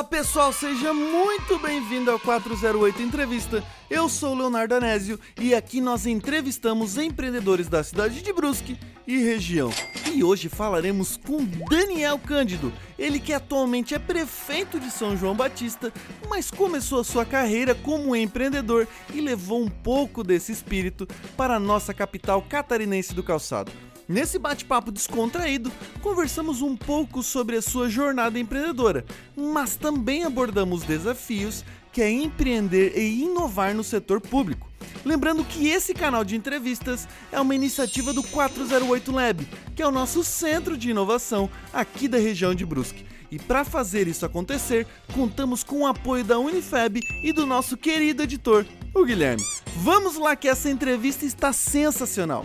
Olá pessoal, seja muito bem-vindo ao 408 Entrevista. Eu sou Leonardo Anésio e aqui nós entrevistamos empreendedores da cidade de Brusque e região. E hoje falaremos com Daniel Cândido, ele que atualmente é prefeito de São João Batista, mas começou a sua carreira como empreendedor e levou um pouco desse espírito para a nossa capital catarinense do calçado. Nesse bate-papo descontraído, conversamos um pouco sobre a sua jornada empreendedora, mas também abordamos desafios que é empreender e inovar no setor público. Lembrando que esse canal de entrevistas é uma iniciativa do 408 Lab, que é o nosso centro de inovação aqui da região de Brusque. E para fazer isso acontecer, contamos com o apoio da Unifeb e do nosso querido editor, o Guilherme. Vamos lá que essa entrevista está sensacional.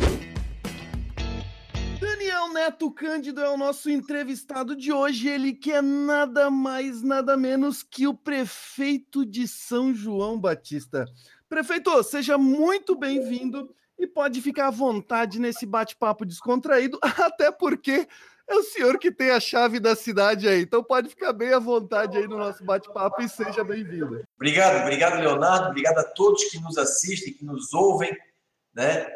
Daniel Neto Cândido é o nosso entrevistado de hoje. Ele que é nada mais, nada menos que o prefeito de São João Batista. Prefeito, seja muito bem-vindo e pode ficar à vontade nesse bate-papo descontraído, até porque é o senhor que tem a chave da cidade aí. Então pode ficar bem à vontade aí no nosso bate-papo e seja bem-vindo. Obrigado, obrigado, Leonardo. Obrigado a todos que nos assistem, que nos ouvem, né,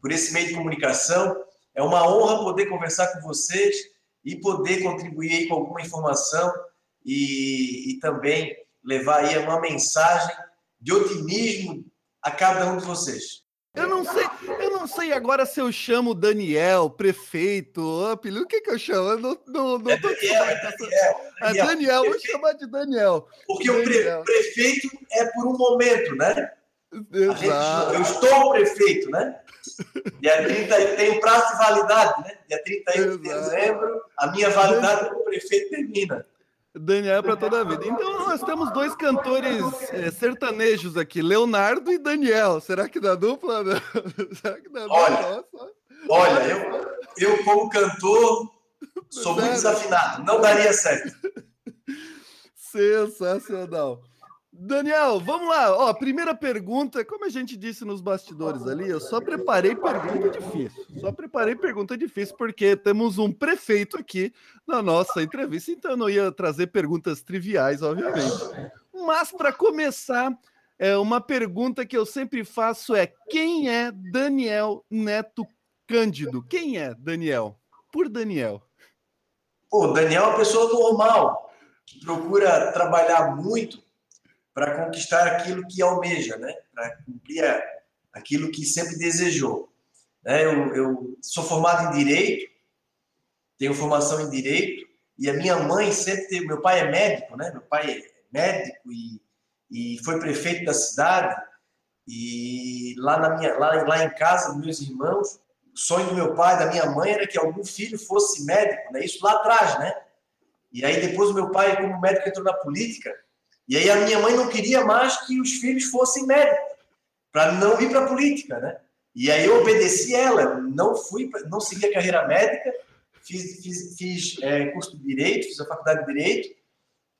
por esse meio de comunicação. É uma honra poder conversar com vocês e poder contribuir aí com alguma informação e, e também levar aí uma mensagem de otimismo a cada um de vocês. Eu não sei, eu não sei agora se eu chamo Daniel, prefeito, apelido, o que que eu chamo? Eu não, não, não é Daniel, é Daniel, é Daniel, vou chamar de Daniel. Porque Daniel. o prefeito é por um momento, né? Gente, eu estou prefeito, né? Dia 30 tem o prazo de validade, né? Dia 31 de dezembro, a minha validade como prefeito termina. Daniel é para toda a vida. Então nós temos dois cantores é, sertanejos aqui, Leonardo e Daniel. Será que dá dupla? Será que dá dupla? Olha, olha eu, eu como cantor sou muito desafinado, não daria certo. Sensacional. Daniel, vamos lá. Ó, primeira pergunta, como a gente disse nos bastidores ali, eu só preparei pergunta difícil. Só preparei pergunta difícil porque temos um prefeito aqui na nossa entrevista, então eu não ia trazer perguntas triviais, obviamente. Mas para começar, é uma pergunta que eu sempre faço é: quem é Daniel Neto Cândido? Quem é Daniel? Por Daniel. Pô, Daniel é uma pessoa normal que procura trabalhar muito para conquistar aquilo que almeja, né? para cumprir aquilo que sempre desejou. Né? Eu, eu, sou formado em Direito, tenho formação em Direito, e a minha mãe sempre teve... Meu pai é médico, né? meu pai é médico e, e foi prefeito da cidade, e lá, na minha, lá, lá em casa, meus irmãos, o sonho do meu pai, da minha mãe, era que algum filho fosse médico, né? isso lá atrás, né? E aí depois o meu pai, como médico, entrou na política, e aí a minha mãe não queria mais que os filhos fossem médicos, para não ir para a política, né? E aí eu obedeci ela, não fui, não segui a carreira médica, fiz, fiz, fiz é, curso de Direito, fiz a faculdade de Direito,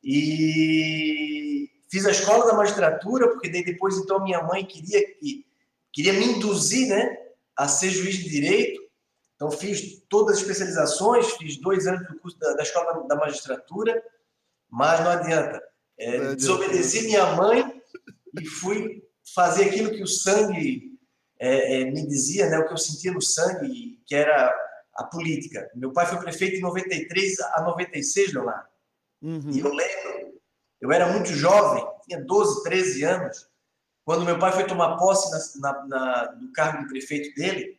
e fiz a escola da magistratura, porque daí depois então minha mãe queria que queria me induzir, né, a ser juiz de direito. Então fiz todas as especializações, fiz dois anos do curso da, da escola da magistratura, mas não adianta. É, desobedeci minha mãe e fui fazer aquilo que o sangue é, é, me dizia, né, o que eu sentia no sangue, que era a política. Meu pai foi prefeito em 93 a 96, Leonardo. Uhum. E eu lembro, eu era muito jovem, tinha 12, 13 anos, quando meu pai foi tomar posse na, na, na, do cargo de prefeito dele,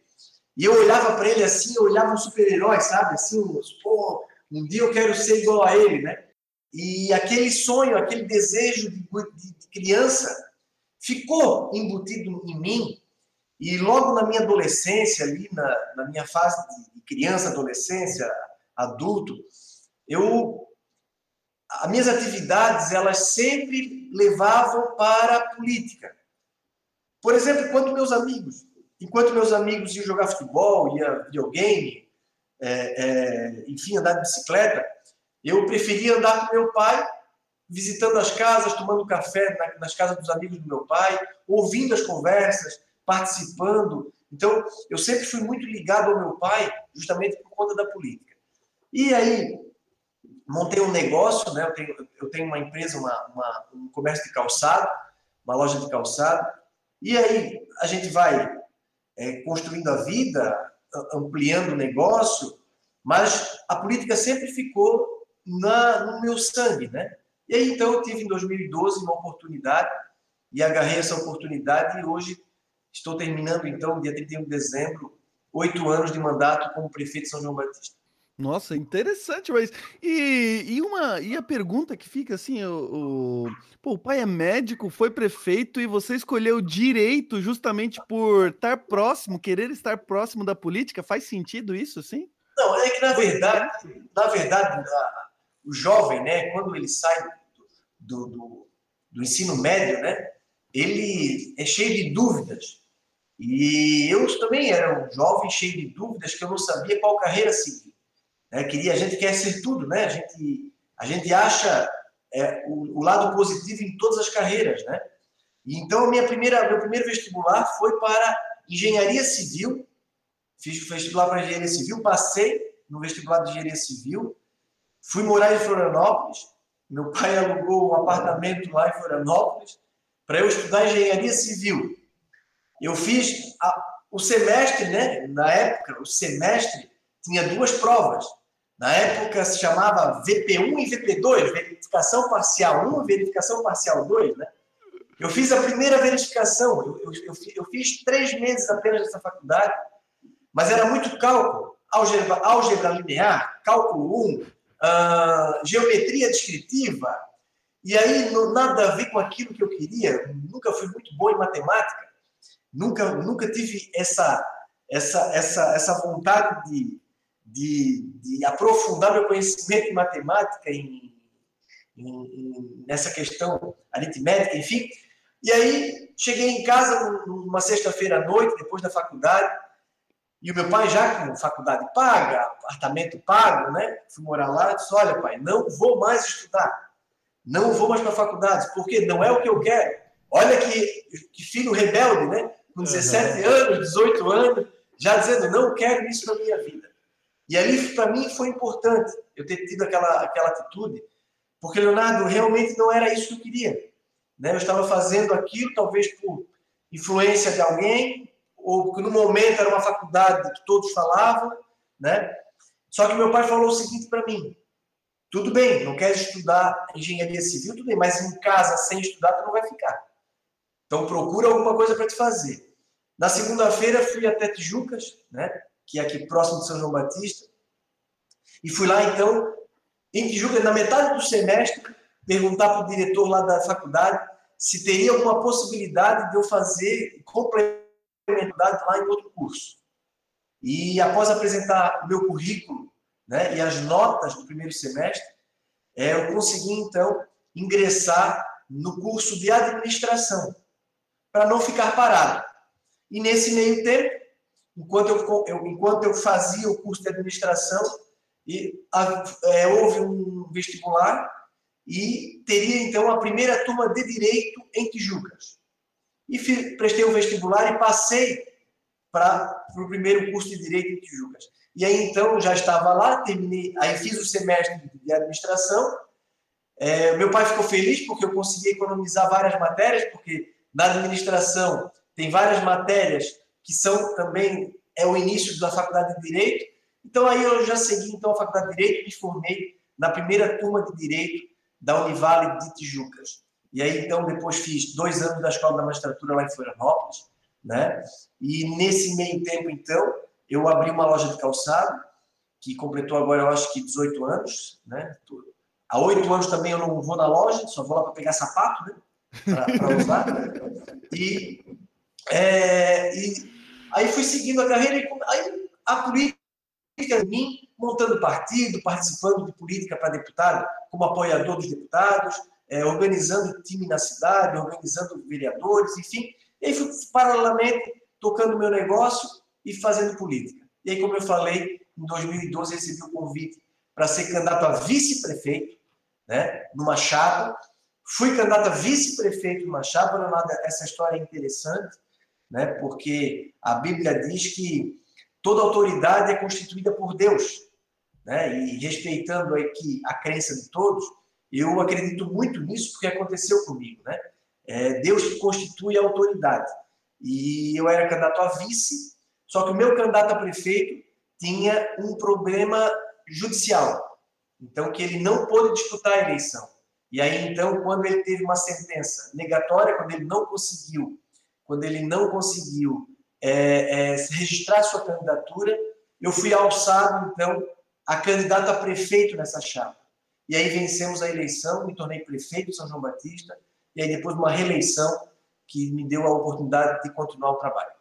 e eu olhava para ele assim, eu olhava um super-herói, sabe? Assim, pô, um dia eu quero ser igual a ele, né? E aquele sonho, aquele desejo de, de, criança ficou embutido em mim. E logo na minha adolescência, ali na, na minha fase de criança, adolescência, adulto, eu as minhas atividades elas sempre levavam para a política. Por exemplo, enquanto meus amigos, enquanto meus amigos iam jogar futebol, iam videogame, é, é, enfim, andar de bicicleta, eu preferia andar com meu pai, visitando as casas, tomando café nas casas dos amigos do meu pai, ouvindo as conversas, participando. Então, eu sempre fui muito ligado ao meu pai, justamente por conta da política. E aí, montei um negócio, né? Eu tenho, eu tenho uma empresa, uma, uma, um comércio de calçado, uma loja de calçado, e aí a gente vai é, construindo a vida, ampliando o negócio, mas a política sempre ficou na, no meu sangue, né? E aí então eu tive em 2012 uma oportunidade e agarrei essa oportunidade e hoje estou terminando então, dia 31 de dezembro, oito anos de mandato como prefeito de São João Batista. Nossa, interessante, mas e, e uma e a pergunta que fica assim, o, o, pô, o pai é médico, foi prefeito e você escolheu direito justamente por estar próximo, querer estar próximo da política, faz sentido isso, sim? Não, é que na verdade, na verdade, o jovem, né, quando ele sai do, do, do ensino médio, né, ele é cheio de dúvidas. E eu também era um jovem cheio de dúvidas que eu não sabia qual carreira seguir. Né? Queria, a gente quer ser tudo, né? A gente, a gente acha é, o, o, lado positivo em todas as carreiras, né? Então, minha primeira, meu primeiro vestibular foi para engenharia civil. Fiz o vestibular para engenharia civil, passei no vestibular de engenharia civil, fui morar em Florianópolis. Meu pai alugou um apartamento lá em Florianópolis para eu estudar engenharia civil. Eu fiz a, o semestre, né? Na época, o semestre tinha duas provas. Na época se chamava VP1 e VP2, verificação parcial 1 e verificação parcial 2, né? Eu fiz a primeira verificação, eu, eu, eu, eu fiz três meses apenas nessa faculdade, mas era muito cálculo, álgebra, álgebra linear, cálculo 1, uh, geometria descritiva, e aí não, nada a ver com aquilo que eu queria, nunca fui muito bom em matemática, nunca, nunca tive essa, essa, essa, essa vontade de, de, de aprofundar meu conhecimento em matemática, em, em, em, nessa questão aritmética, enfim. E aí cheguei em casa numa sexta-feira à noite, depois da faculdade, e o meu pai já com faculdade paga, apartamento pago, né? Fui morar lá e disse, olha pai, não vou mais estudar, não vou mais para a faculdade, porque não é o que eu quero. Olha que, que filho rebelde, né? Com 17 uhum. anos, 18 anos, já dizendo, não quero isso na minha vida. E ali, para mim, foi importante eu ter tido aquela, aquela atitude, porque, Leonardo, realmente não era isso que eu queria. Né? Eu estava fazendo aquilo, talvez por influência de alguém, ou porque no momento era uma faculdade que todos falavam, né? Só que meu pai falou o seguinte para mim: tudo bem, não quer estudar engenharia civil, tudo bem, mas em casa sem estudar tu não vai ficar. Então procura alguma coisa para te fazer. Na segunda-feira fui até Tijucas, né? que é aqui próximo de São João Batista. E fui lá, então, em Tijuca, na metade do semestre, perguntar para o diretor lá da faculdade se teria alguma possibilidade de eu fazer complementaridade lá em outro curso. E após apresentar o meu currículo né, e as notas do primeiro semestre, é, eu consegui, então, ingressar no curso de administração, para não ficar parado. E nesse meio tempo, enquanto eu, eu, enquanto eu fazia o curso de administração, e, a, é, houve um vestibular e teria então a primeira turma de direito em Tijucas. E prestei o vestibular e passei para o primeiro curso de direito em Tijucas. E aí então já estava lá, terminei, aí fiz o semestre de administração. É, meu pai ficou feliz porque eu consegui economizar várias matérias, porque na administração tem várias matérias que são também é o início da faculdade de direito. Então aí eu já segui então a faculdade de direito e me formei na primeira turma de direito da Univale de Tijucas. E aí então depois fiz dois anos da escola da magistratura lá em Florianópolis, né? E nesse meio tempo então eu abri uma loja de calçado que completou agora eu acho que 18 anos, né? Há oito anos também eu não vou na loja, só vou lá para pegar sapato, né? Para usar. E, é, e Aí fui seguindo a carreira e aí a política em mim, montando partido, participando de política para deputado, como apoiador dos deputados, é, organizando time na cidade, organizando vereadores, enfim. E aí fui paralelamente tocando meu negócio e fazendo política. E aí, como eu falei, em 2012 recebi o convite para ser candidato a vice-prefeito, né, numa chapa. Fui candidato a vice-prefeito numa chapa, essa história é interessante né? porque a Bíblia diz que toda autoridade é constituída por Deus. né, e respeitando aqui a crença de todos, eu acredito muito nisso porque aconteceu comigo, né? É Deus constitui a autoridade. E eu era candidato a vice, só que o meu candidato a prefeito tinha um problema judicial. Então, que ele não pôde disputar a eleição. E aí, então, quando ele teve uma sentença negatória, quando ele não conseguiu, quando ele não conseguiu é, é, registrar sua candidatura, eu fui alçado, então, a candidato a prefeito nessa chapa. E aí vencemos a eleição, me tornei prefeito de São João Batista, e aí depois uma reeleição que me deu a oportunidade de continuar o trabalho.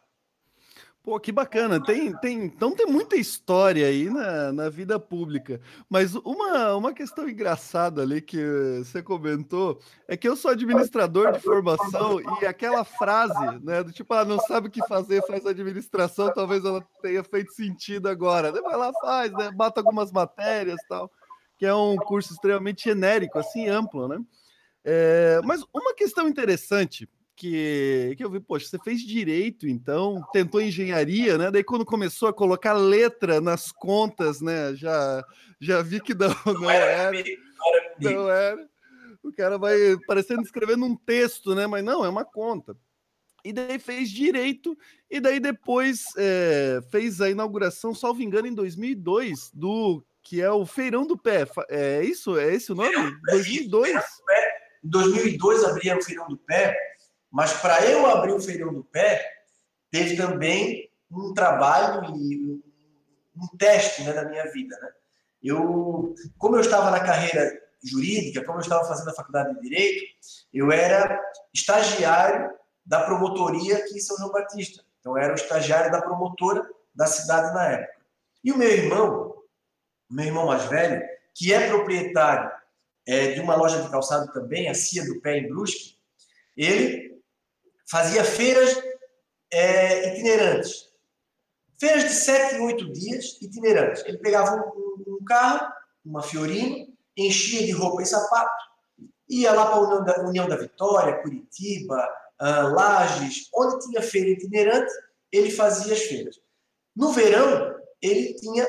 Pô, que bacana. Tem, tem, então tem muita história aí na, na vida pública. Mas uma, uma questão engraçada ali que você comentou é que eu sou administrador de formação e aquela frase, né, do tipo, ah, não sabe o que fazer, faz administração, talvez ela tenha feito sentido agora. Vai lá, faz, né? Bata algumas matérias tal, que é um curso extremamente genérico, assim, amplo, né? É, mas uma questão interessante que, que eu vi, poxa, você fez direito, então, tentou engenharia, né? Daí quando começou a colocar letra nas contas, né? Já, já vi que não, não, não era. era não era. O cara vai parecendo escrevendo um texto, né? Mas não, é uma conta. E daí fez direito, e daí depois é, fez a inauguração, salvo engano, em 2002, do que é o Feirão do Pé. É isso? É esse o nome? 2002. Em 2002 abria o Feirão do Pé mas para eu abrir o feirão do pé, teve também um trabalho e um teste né, da minha vida. Né? Eu, como eu estava na carreira jurídica, como eu estava fazendo a faculdade de Direito, eu era estagiário da promotoria aqui em São João Batista. Então, eu era o estagiário da promotora da cidade na época. E o meu irmão, meu irmão mais velho, que é proprietário é, de uma loja de calçado também, a Cia do Pé em Brusque, ele fazia feiras é, itinerantes. Feiras de sete, oito dias itinerantes. Ele pegava um, um, carro, uma Fiorino, enchia de roupa e sapato, ia lá para a União da, União da Vitória, Curitiba, uh, Lages, onde tinha feira itinerante, ele fazia as feiras. No verão, ele tinha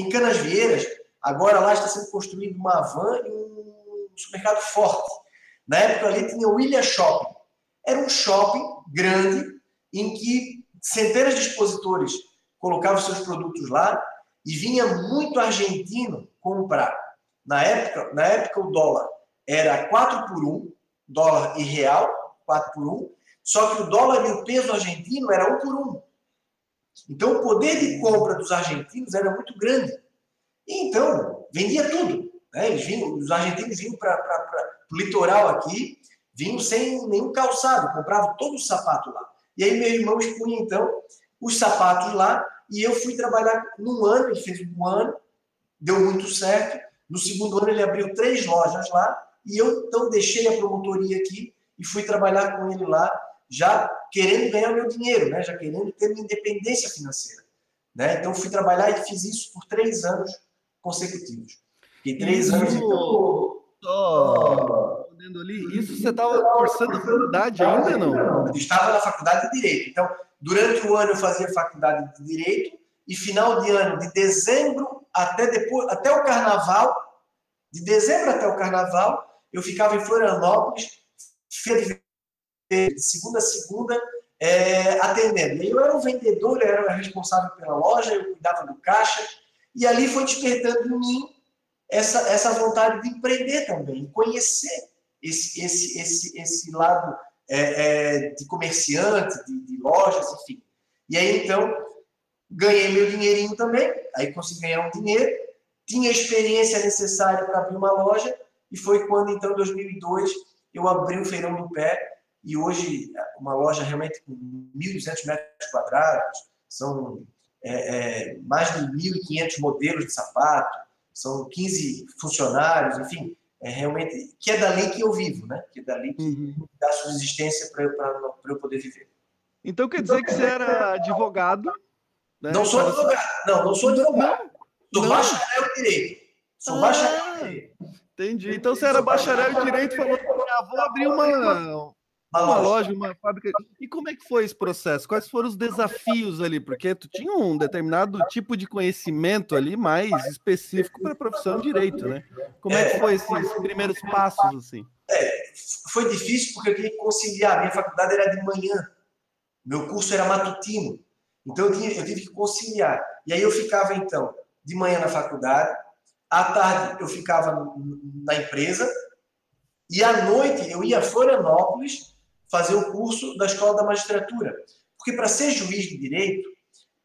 em Canasvieiras, agora lá está sendo construído uma van e um supermercado forte na época ali tinha o William Shopping. Era um shopping grande em que centenas de expositores colocavam seus produtos lá e vinha muito argentino comprar. Na época, na época o dólar era 4 por 1, dólar e real, 4 por 1, só que o dólar e o peso argentino era 1 por 1. Então o poder de compra dos argentinos era muito grande. E então, vendia tudo. Né? Eles vinham, os argentinos vinham para o litoral aqui, vinham sem nenhum calçado, compravam todo o sapato lá. E aí meu irmão expunha, então, os sapatos lá, e eu fui trabalhar num ano, ele fez um ano, deu muito certo. No segundo ano ele abriu três lojas lá, e eu então deixei a promotoria aqui e fui trabalhar com ele lá, já querendo ganhar meu dinheiro, né? já querendo ter minha independência financeira. Né? Então fui trabalhar e fiz isso por três anos consecutivos. Fiquei três anos. Então, só respondendo ali, isso você estava cursando faculdade ainda não? Estava na faculdade de Direito. Então, durante o ano eu fazia faculdade de Direito e final de ano, de dezembro até depois, até o Carnaval, de dezembro até o Carnaval, eu ficava em Florianópolis, de segunda a segunda, é, atendendo. E eu era um vendedor, eu era responsável pela loja, eu cuidava do caixa, e ali foi despertando em mim essa, essa vontade de empreender também, conhecer esse, esse, esse, esse lado é, é, de comerciante, de, de, lojas, enfim. E aí, então, ganhei meu dinheirinho também, aí consegui ganhar um dinheiro, tinha a experiência necessária para abrir uma loja, e foi quando, então, em 2002, eu abri o Feirão do Pé, e hoje uma loja realmente com 1.200 metros quadrados, são é, é mais de 1.500 modelos de sapato, são 15 funcionários, enfim, é realmente que é dali que eu vivo, né? Que é dali que uhum. dá subsistência para eu, poder viver. Então quer dizer que você era advogado? Né? Não sou advogado, não, não sou advogado. Não. Sou bacharel em direito. Sou ah, bacharel em direito. Entendi. Então você era bacharel em direito e falou: ah, vou abrir uma, uma, uma loja, uma fábrica. E como é que foi esse processo? Quais foram os desafios ali? Porque tu tinha um determinado tipo de conhecimento ali mais específico para a profissão de direito, né? Como é que foi esses primeiros passos assim? É, foi difícil porque eu tinha que conciliar. Minha faculdade era de manhã, meu curso era matutino, então eu, tinha, eu tive que conciliar. E aí eu ficava então de manhã na faculdade, à tarde eu ficava na empresa e à noite eu ia a Florianópolis fazer o curso da Escola da Magistratura. Porque para ser juiz de direito,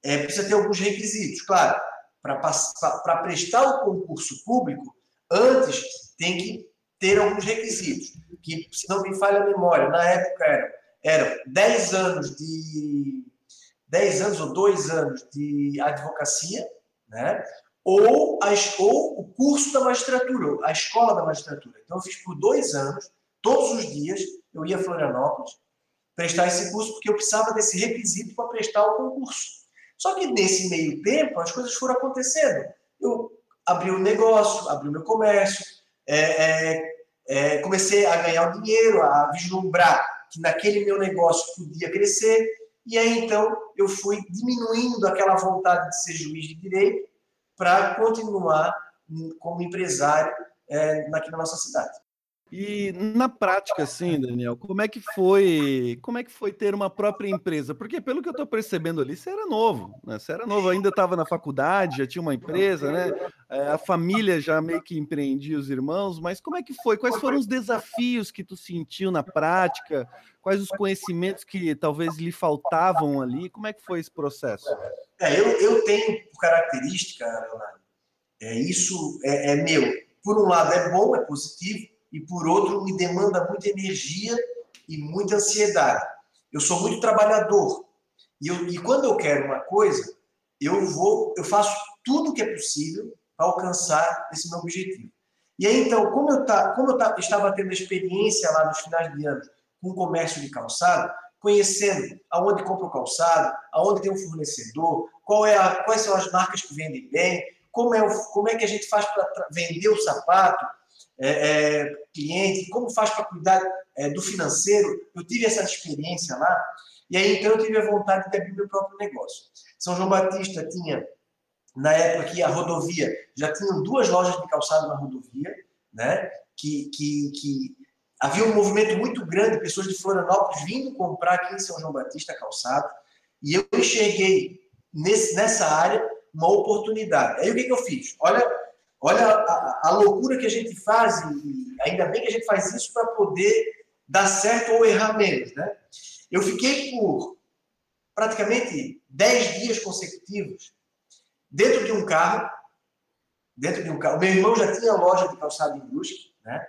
é, precisa ter alguns requisitos. Claro, para prestar o concurso público, antes tem que ter alguns requisitos, que, se não me falha a memória, na época eram, eram 10 anos de 10 anos ou 2 anos de advocacia, né? ou, a, ou o curso da magistratura, a escola da magistratura. Então, eu fiz por dois anos, todos os dias, eu ia a Florianópolis prestar esse curso, porque eu precisava desse requisito para prestar o concurso. Só que nesse meio tempo, as coisas foram acontecendo. Eu abri um negócio, abri o meu comércio, é, é, é, comecei a ganhar o dinheiro, a vislumbrar que naquele meu negócio podia crescer, e aí então eu fui diminuindo aquela vontade de ser juiz de direito para continuar como empresário é, aqui na nossa cidade. E na prática, assim, Daniel, como é que foi? Como é que foi ter uma própria empresa? Porque pelo que eu estou percebendo ali, você era novo, né? Você era novo, ainda estava na faculdade, já tinha uma empresa, né? É, a família já meio que empreendia os irmãos, mas como é que foi? Quais foram os desafios que tu sentiu na prática? Quais os conhecimentos que talvez lhe faltavam ali? Como é que foi esse processo? É, eu, eu tenho característica, Leonardo, é, isso é, é meu. Por um lado é bom, é positivo, e por outro me demanda muita energia e muita ansiedade. Eu sou muito trabalhador e, eu, e quando eu quero uma coisa, eu vou, eu faço tudo o que é possível para alcançar esse meu objetivo. E aí então, como eu, tá, como eu tá, estava tendo experiência lá nos finais de ano com o comércio de calçado, conhecendo aonde compra o calçado, aonde tem um fornecedor, qual é a, quais são as marcas que vendem bem, como é, como é que a gente faz para vender o sapato, é, é, cliente, como faz para cuidar é, do financeiro. Eu tive essa experiência lá, e aí então eu tive a vontade de abrir meu próprio negócio. São João Batista tinha, na época que a rodovia, já tinham duas lojas de calçado na rodovia, né? Que, que, que havia um movimento muito grande, pessoas de Florianópolis vindo comprar aqui em São João Batista calçado, e eu enxerguei nesse, nessa área uma oportunidade. Aí o que, que eu fiz? Olha Olha a, a, loucura que a gente faz, e ainda bem que a gente faz isso para poder dar certo ou errar menos. Né? Eu fiquei por praticamente 10 dias consecutivos dentro de um carro, dentro de um carro. Meu irmão já tinha loja de calçado em Brusque, né?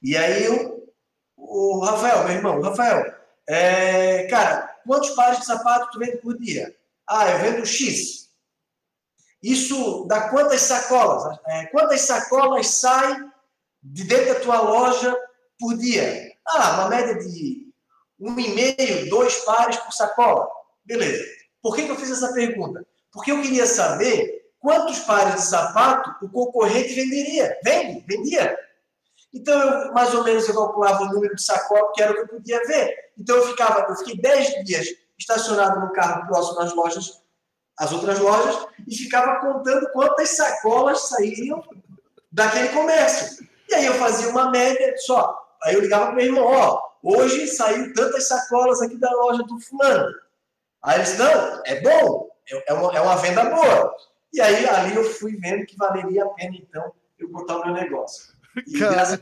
E aí eu, o Rafael, meu irmão, Rafael, é, cara, quantos pares de sapato tu vende por dia? Ah, eu vendo X. Isso dá quantas sacolas? É, quantas sacolas saem de dentro da tua loja por dia? Ah, uma média de um e meio, dois pares por sacola. Beleza. Por que, que eu fiz essa pergunta? Porque eu queria saber quantos pares de sapato o concorrente venderia. Vende? Vendia. Então, eu, mais ou menos, eu calculava o número de sacola, que era o que eu podia ver. Então, eu ficava, eu fiquei 10 dias estacionado no carro próximo às lojas as outras lojas e ficava contando quantas sacolas saíam daquele comércio. E aí eu fazia uma média só. Aí eu ligava para meu irmão, ó, hoje saiu tantas sacolas aqui da loja do fulano. Aí ele disse, não, é bom, é, é uma, é uma venda boa. E aí ali eu fui vendo que valeria a pena, então, eu botar o meu negócio. E, graças,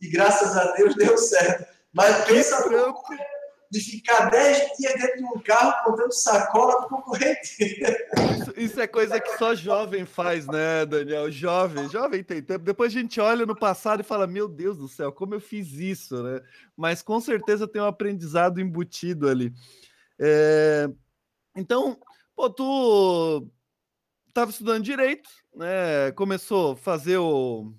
e graças a Deus deu certo. Mas pensa de ficar 10 dias dentro de um carro contando sacola do concorrente. Isso, isso, é coisa que só jovem faz, né, Daniel? Jovem, jovem tem tempo. Depois a gente olha no passado e fala: Meu Deus do céu, como eu fiz isso, né? Mas com certeza tem um aprendizado embutido ali. É... Então, pô, tu estava estudando direito, né? Começou a fazer o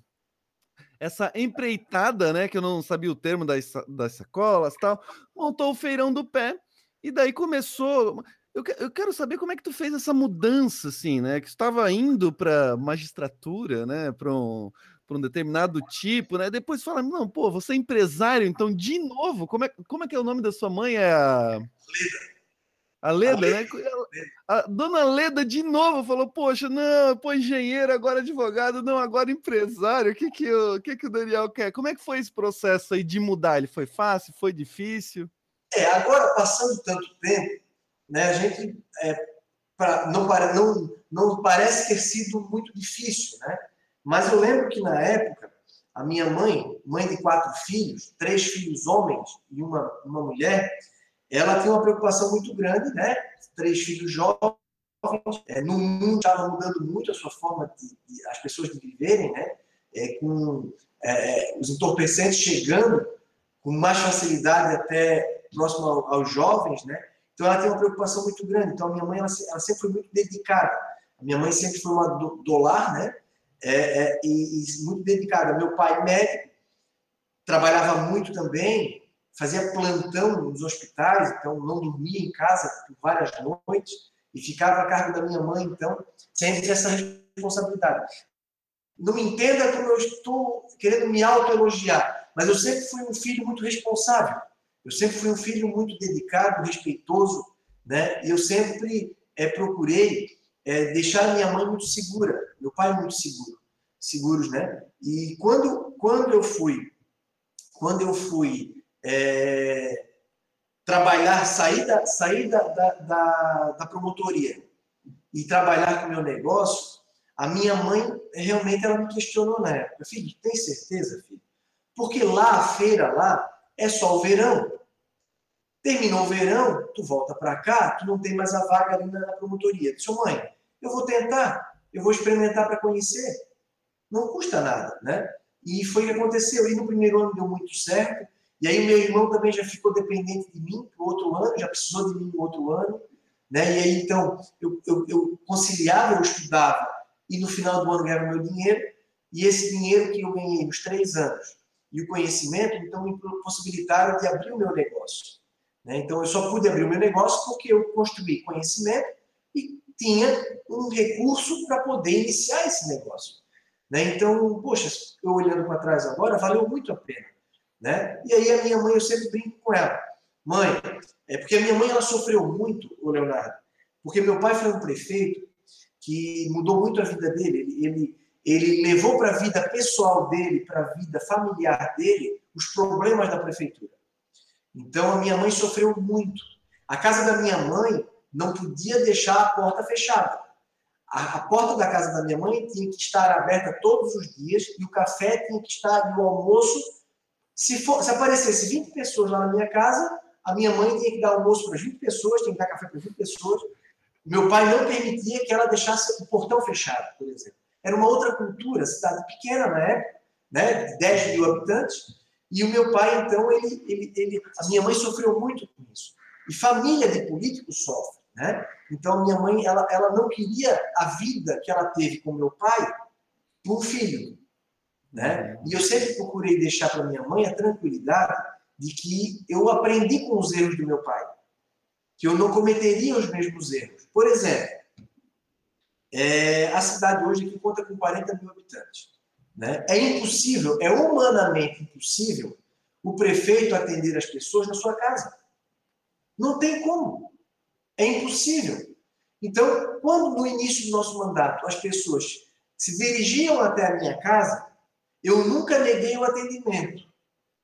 essa empreitada, né? Que eu não sabia o termo das, das sacolas tal, montou o feirão do pé, e daí começou. Eu, eu quero saber como é que tu fez essa mudança, assim, né? Que estava indo para magistratura, né? Para um, um determinado tipo, né? Depois fala, não, pô, você é empresário, então de novo, como é, como é que é o nome da sua mãe? É a... A Leda, a né? A, dona Leda de novo falou: Poxa, não, pô, engenheiro, agora advogado, não, agora empresário. O que que, o, que que o Daniel quer? Como é que foi esse processo aí de mudar? Ele foi fácil? Foi difícil? É, agora, passando tanto tempo, né, a gente é, pra, não, não, não parece ter sido muito difícil, né? Mas eu lembro que na época, a minha mãe, mãe de quatro filhos, três filhos homens e uma, uma mulher, ela tem uma preocupação muito grande, né? Três filhos jovens, é, no mundo estava mudando muito a sua forma de, de, as pessoas de viverem, né? É, com é, os entorpecentes chegando com mais facilidade até próximo ao, aos jovens, né? Então ela tem uma preocupação muito grande. Então a minha mãe ela, ela sempre foi muito dedicada. A minha mãe sempre foi uma do, dolar, né? É, é, e, e, muito dedicada. Meu pai médico trabalhava muito também, fazia plantão nos hospitais, então não dormia em casa por várias noites e ficava a cargo da minha mãe, então sempre essa responsabilidade. Não me entenda como eu estou querendo me autoelogiar, mas eu sempre fui um filho muito responsável. Eu sempre fui um filho muito dedicado, respeitoso, né? E eu sempre é, procurei é, deixar minha mãe muito segura, meu pai muito seguro, seguros, né? E quando quando eu fui quando eu fui é, trabalhar, sair, da, sair da, da, da, promotoria e trabalhar com o meu negócio, a minha mãe realmente ela me questionou na época. Filho, tem certeza, filho? Porque lá, a feira lá, é só o verão. Terminou o verão, tu volta para cá, tu não tem mais a vaga ali na promotoria. Disse, mãe, eu vou tentar, eu vou experimentar para conhecer. Não custa nada, né? E foi o que aconteceu. E no primeiro ano deu muito certo. E aí meu irmão também já ficou dependente de mim o outro ano, já precisou de mim no outro ano. Né? E aí, então, eu, eu, eu conciliava, eu estudava, e no final do ano ganhava meu dinheiro, e esse dinheiro que eu ganhei nos três anos e o conhecimento, então, me possibilitaram de abrir o meu negócio. Né? Então, eu só pude abrir o meu negócio porque eu construí conhecimento e tinha um recurso para poder iniciar esse negócio. Né? Então, poxa, eu olhando para trás agora, valeu muito a pena. Né? E aí a minha mãe, eu sempre brinco com ela. Mãe, é porque a minha mãe ela sofreu muito, o Leonardo, porque meu pai foi um prefeito que mudou muito a vida dele. Ele, ele, ele levou para a vida pessoal dele, para a vida familiar dele, os problemas da prefeitura. Então a minha mãe sofreu muito. A casa da minha mãe não podia deixar a porta fechada. A, porta da casa da minha mãe tinha que estar aberta todos os dias e o café tinha que estar e o almoço se, for, se aparecesse 20 pessoas lá na minha casa, a minha mãe tinha que dar almoço para 20 pessoas, tinha que dar café para 20 pessoas. Meu pai não permitia que ela deixasse o portão fechado, por exemplo. Era uma outra cultura, cidade pequena na época, né, 10 mil habitantes. E o meu pai, então, ele, ele, ele, a minha mãe sofreu muito com isso. E família de políticos sofre, né? Então, minha mãe, ela, ela não queria a vida que ela teve com meu pai para um filho. Né? E eu sempre procurei deixar para minha mãe a tranquilidade de que eu aprendi com os erros do meu pai, que eu não cometeria os mesmos erros. Por exemplo, é, a cidade hoje aqui conta com 40 mil habitantes. Né? É impossível, é humanamente impossível o prefeito atender as pessoas na sua casa. Não tem como. É impossível. Então, quando no início do nosso mandato as pessoas se dirigiam até a minha casa, eu nunca neguei o atendimento,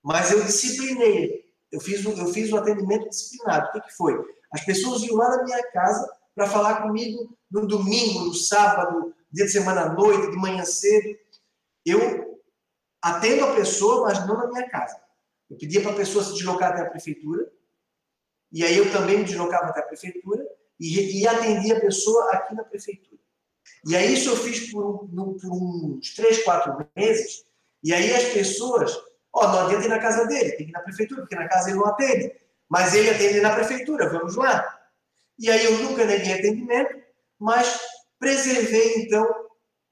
mas eu disciplinei. Eu fiz, eu fiz o atendimento disciplinado. O que, que foi? As pessoas iam lá na minha casa para falar comigo no domingo, no sábado, dia de semana à noite, de manhã cedo. Eu atendo a pessoa, mas não na minha casa. Eu pedia para a pessoa se deslocar até a prefeitura, e aí eu também me deslocava até a prefeitura e, e atendia a pessoa aqui na prefeitura. E aí isso eu fiz por, por uns três, quatro meses, e aí as pessoas, ó, oh, não adianta ir na casa dele, tem que ir na prefeitura, porque na casa ele não atende. Mas ele atende na prefeitura, vamos lá. E aí eu nunca neguei atendimento, mas preservei então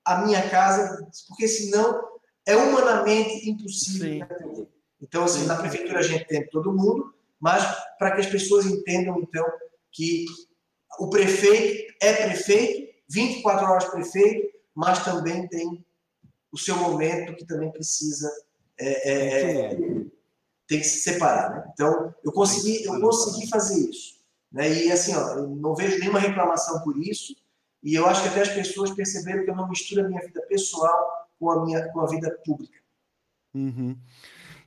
a minha casa, porque senão é humanamente impossível atender. Então, assim, na prefeitura a gente tem todo mundo, mas para que as pessoas entendam, então, que o prefeito é prefeito 24 horas prefeito, mas também tem o seu momento que também precisa é, é, é, tem que se separar. Né? Então, eu consegui, eu consegui fazer isso. Né? E assim, ó, não vejo nenhuma reclamação por isso. E eu acho que até as pessoas perceberam que eu não misturo a minha vida pessoal com a minha com a vida pública. Uhum.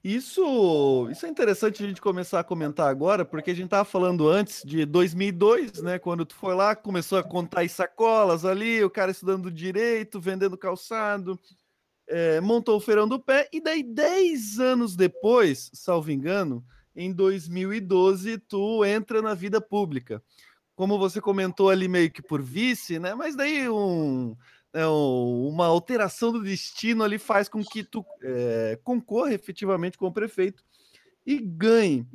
Isso, isso é interessante a gente começar a comentar agora, porque a gente estava falando antes de 2002, né? Quando tu foi lá, começou a contar as sacolas ali, o cara estudando direito, vendendo calçado, é, montou o feirão do pé, e daí 10 anos depois, salvo engano, em 2012, tu entra na vida pública. Como você comentou ali meio que por vice, né? Mas daí um é, uma alteração do destino ali faz com que tu é, concorra efetivamente com o prefeito e ganhe.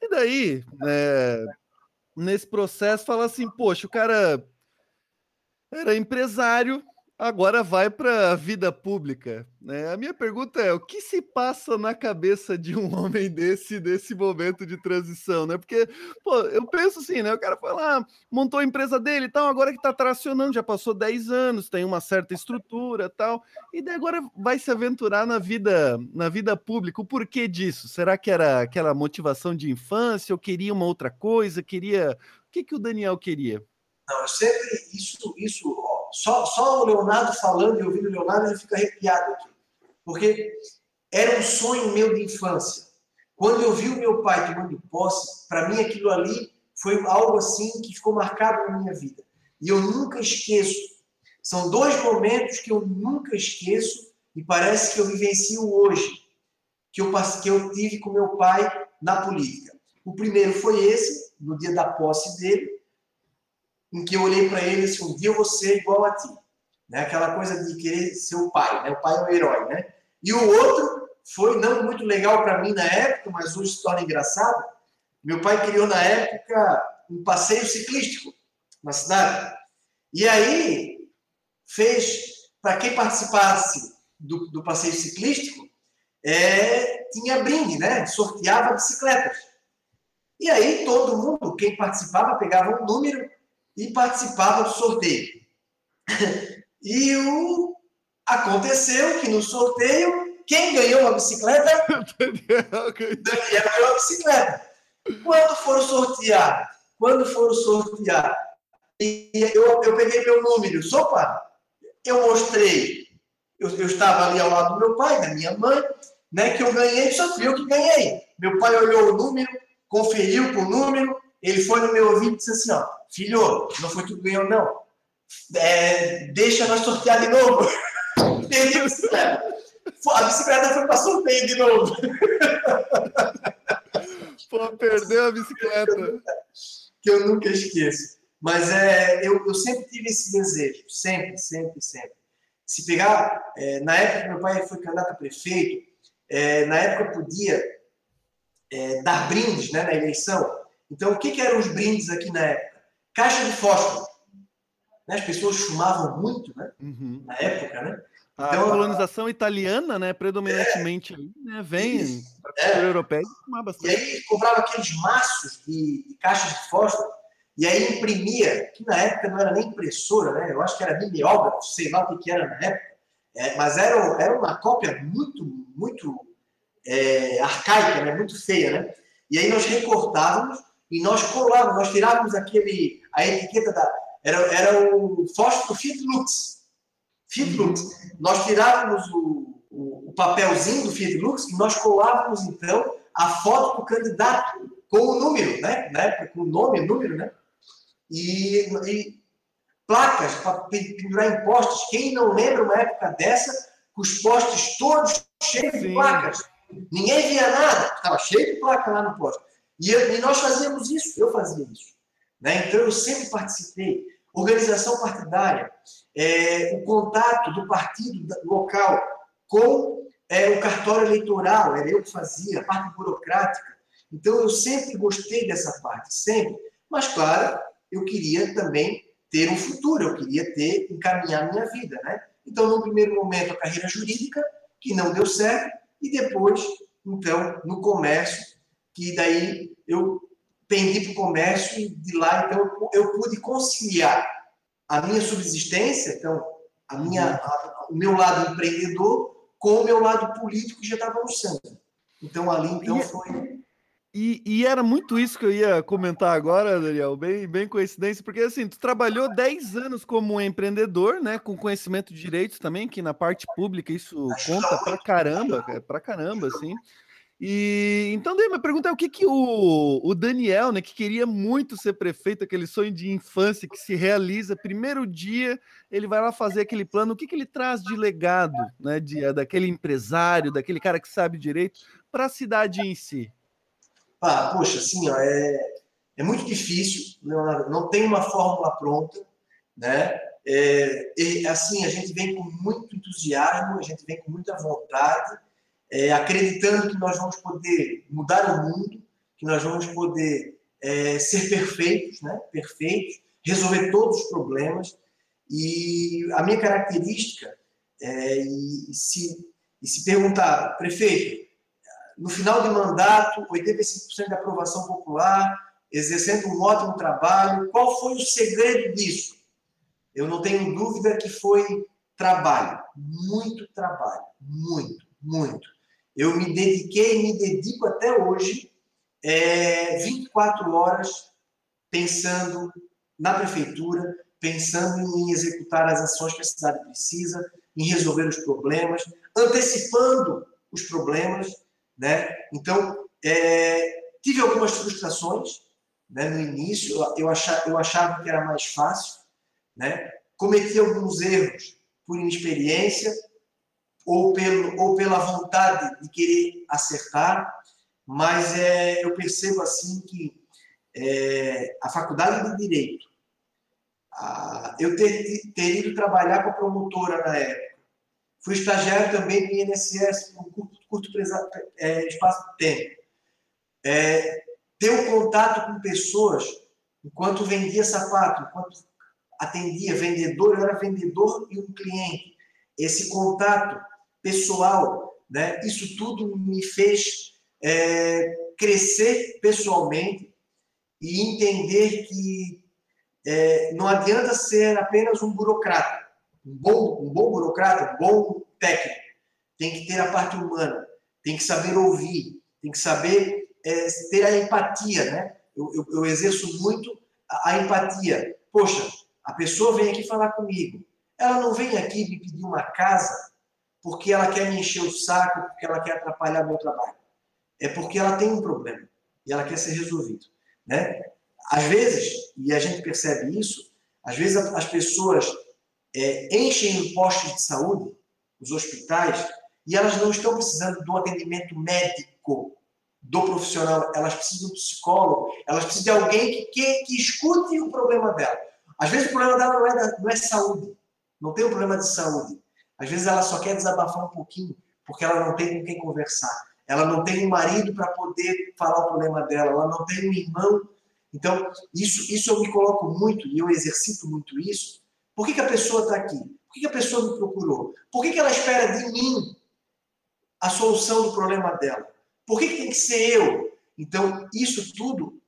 E daí, é, nesse processo, fala assim: poxa, o cara era empresário, agora vai para a vida pública. Né? A minha pergunta é: o que se passa na cabeça de um homem desse, desse momento de transição? Né? Porque, pô, eu penso assim, né? O cara foi lá, montou a empresa dele e tal, agora que está tracionando, já passou 10 anos, tem uma certa estrutura tal, e daí agora vai se aventurar na vida, na vida pública. O porquê disso? Será que era aquela motivação de infância, ou queria uma outra coisa? Queria. O que, que o Daniel queria? Não, sempre. Isso, isso só, só o Leonardo falando e ouvindo o Leonardo, eu fico arrepiado aqui. Porque era um sonho meu de infância. Quando eu vi o meu pai tomando posse, para mim aquilo ali foi algo assim que ficou marcado na minha vida. E eu nunca esqueço. São dois momentos que eu nunca esqueço e parece que eu vivencio hoje, que eu, que eu tive com meu pai na política. O primeiro foi esse, no dia da posse dele, em que eu olhei para ele disse, um dia eu vou ser igual a ti. Né? Aquela coisa de querer ser o pai, né? o pai é o herói. Né? E o outro foi não muito legal para mim na época, mas hoje se torna engraçado. Meu pai criou na época um passeio ciclístico na cidade. E aí fez, para quem participasse do, do passeio ciclístico, é, tinha brinde, né? sorteava bicicletas. E aí todo mundo, quem participava, pegava um número e participava do sorteio. E o... aconteceu que no sorteio, quem ganhou uma bicicleta? Daniel ganhou a bicicleta. Quando foram sortear, quando foram sortear, e eu, eu peguei meu número, opa, eu mostrei, eu, eu estava ali ao lado do meu pai, da minha mãe, né, que eu ganhei, só fui eu que ganhei. Meu pai olhou o número, conferiu com o número, ele foi no meu ouvido e disse assim, ó, filho, não foi tu que ganhou, não. É, deixa nós sortear de novo. Perdi a bicicleta. A bicicleta foi para sorteio de novo. Pô, perdeu a bicicleta. Que eu nunca esqueço. Mas é, eu, eu sempre tive esse desejo. Sempre, sempre, sempre. Se pegar, é, na época que meu pai foi candidato a prefeito, é, na época podia é, dar brindes né, na eleição. Então, o que, que eram os brindes aqui na época? Caixa de fósforo. Né? As pessoas fumavam muito, né? Uhum. Na época, né? Então, a colonização italiana, né, predominantemente, é, né, vem da cultura é. europeia e fumava bastante. E aí comprava aqueles maços de, de caixas de fósforo e aí imprimia, que na época não era nem impressora, né? Eu acho que era mimeógrafo, sei lá o que, que era na época. É, mas era, era uma cópia muito, muito é, arcaica, né? muito feia, né? E aí nós recortávamos e nós colávamos, nós tirávamos aquele, a etiqueta da. Era, era o fósforo Fiat Lux. Nós tirávamos o, o, o, papelzinho do Fiat Lux e nós colávamos, então, a foto do candidato com o número, né? Na época, com o nome, número, né? E, e placas para pendurar em postes. Quem não lembra uma época dessa, com os postes todos cheios Sim. de placas? Ninguém via nada, estava cheio de placa lá no poste. E, eu, e nós fazíamos isso, eu fazia isso. Né? Então, eu sempre participei. Organização partidária, é, o contato do partido local com é, o cartório eleitoral, era eu que fazia, a parte burocrática. Então, eu sempre gostei dessa parte, sempre. Mas, claro, eu queria também ter um futuro, eu queria ter, encaminhar minha vida, né? Então, no primeiro momento, a carreira jurídica, que não deu certo, e depois, então, no comércio, que daí eu pendi para o comércio e de lá, então, eu pude conciliar a minha subsistência, então, a minha, a, o meu lado empreendedor com o meu lado político que já estava no sangue. Então ali então foi e, e, era muito isso que eu ia comentar agora, Daniel, bem, bem coincidência, porque assim, tu trabalhou 10 anos como empreendedor, né, com conhecimento de direitos também, que na parte pública isso conta pra caramba, é pra caramba, assim. E então daí minha pergunta é o que que o, o Daniel, né, que queria muito ser prefeito, aquele sonho de infância que se realiza, primeiro dia ele vai lá fazer aquele plano, o que que ele traz de legado, né, de, daquele empresário, daquele cara que sabe direito para a cidade em si? Ah, poxa, assim, ó, é, é muito difícil, Leonardo, não tem uma fórmula pronta, né? É, e, assim, a gente vem com muito entusiasmo, a gente vem com muita vontade, é, acreditando que nós vamos poder mudar o mundo, que nós vamos poder é, ser perfeitos, né? Perfeitos, resolver todos os problemas. E a minha característica, é, e, se, e se perguntar, prefeito, no final de mandato, 85% de aprovação popular, exercendo um ótimo trabalho. Qual foi o segredo disso? Eu não tenho dúvida que foi trabalho, muito trabalho, muito, muito. Eu me dediquei e me dedico até hoje é, 24 horas pensando na prefeitura, pensando em executar as ações que a cidade precisa, em resolver os problemas, antecipando os problemas né? Então, é, tive algumas frustrações né, no início, eu achava, eu achava que era mais fácil, né? cometi alguns erros por inexperiência ou, pelo, ou pela vontade de querer acertar, mas é, eu percebo assim que é, a faculdade de Direito, a, eu ter, ter ido trabalhar com a promotora na época, fui estagiário também do INSS por um curto curto é, espaço de tempo. É, ter um contato com pessoas enquanto vendia sapato, enquanto atendia vendedor, eu era vendedor e um cliente. Esse contato pessoal, né, isso tudo me fez é, crescer pessoalmente e entender que é, não adianta ser apenas um burocrata, um bom, um bom burocrata, um bom técnico tem que ter a parte humana, tem que saber ouvir, tem que saber é, ter a empatia, né? Eu, eu, eu exerço muito a, a, empatia. Poxa, a pessoa vem aqui falar comigo. Ela não vem aqui me pedir uma casa porque ela quer me encher o saco, porque ela quer atrapalhar meu trabalho. É porque ela tem um problema e ela quer ser resolvido, né? Às vezes, e a gente percebe isso, às vezes as pessoas é, enchem os postos de saúde, os hospitais, e elas não estão precisando do atendimento médico do profissional, elas precisam do psicólogo, elas precisam de alguém que, que, que escute o problema dela. Às vezes o problema dela não é, não é saúde, não tem um problema de saúde. Às vezes ela só quer desabafar um pouquinho, porque ela não tem com quem conversar. Ela não tem um marido para poder falar o problema dela, ela não tem um irmão. Então, isso, isso eu me coloco muito e eu exercito muito isso. Por que, que a pessoa está aqui? Por que, que a pessoa me procurou? Por que, que ela espera de mim a solução do problema dela. Por que, que tem que ser eu? Então, isso tudo,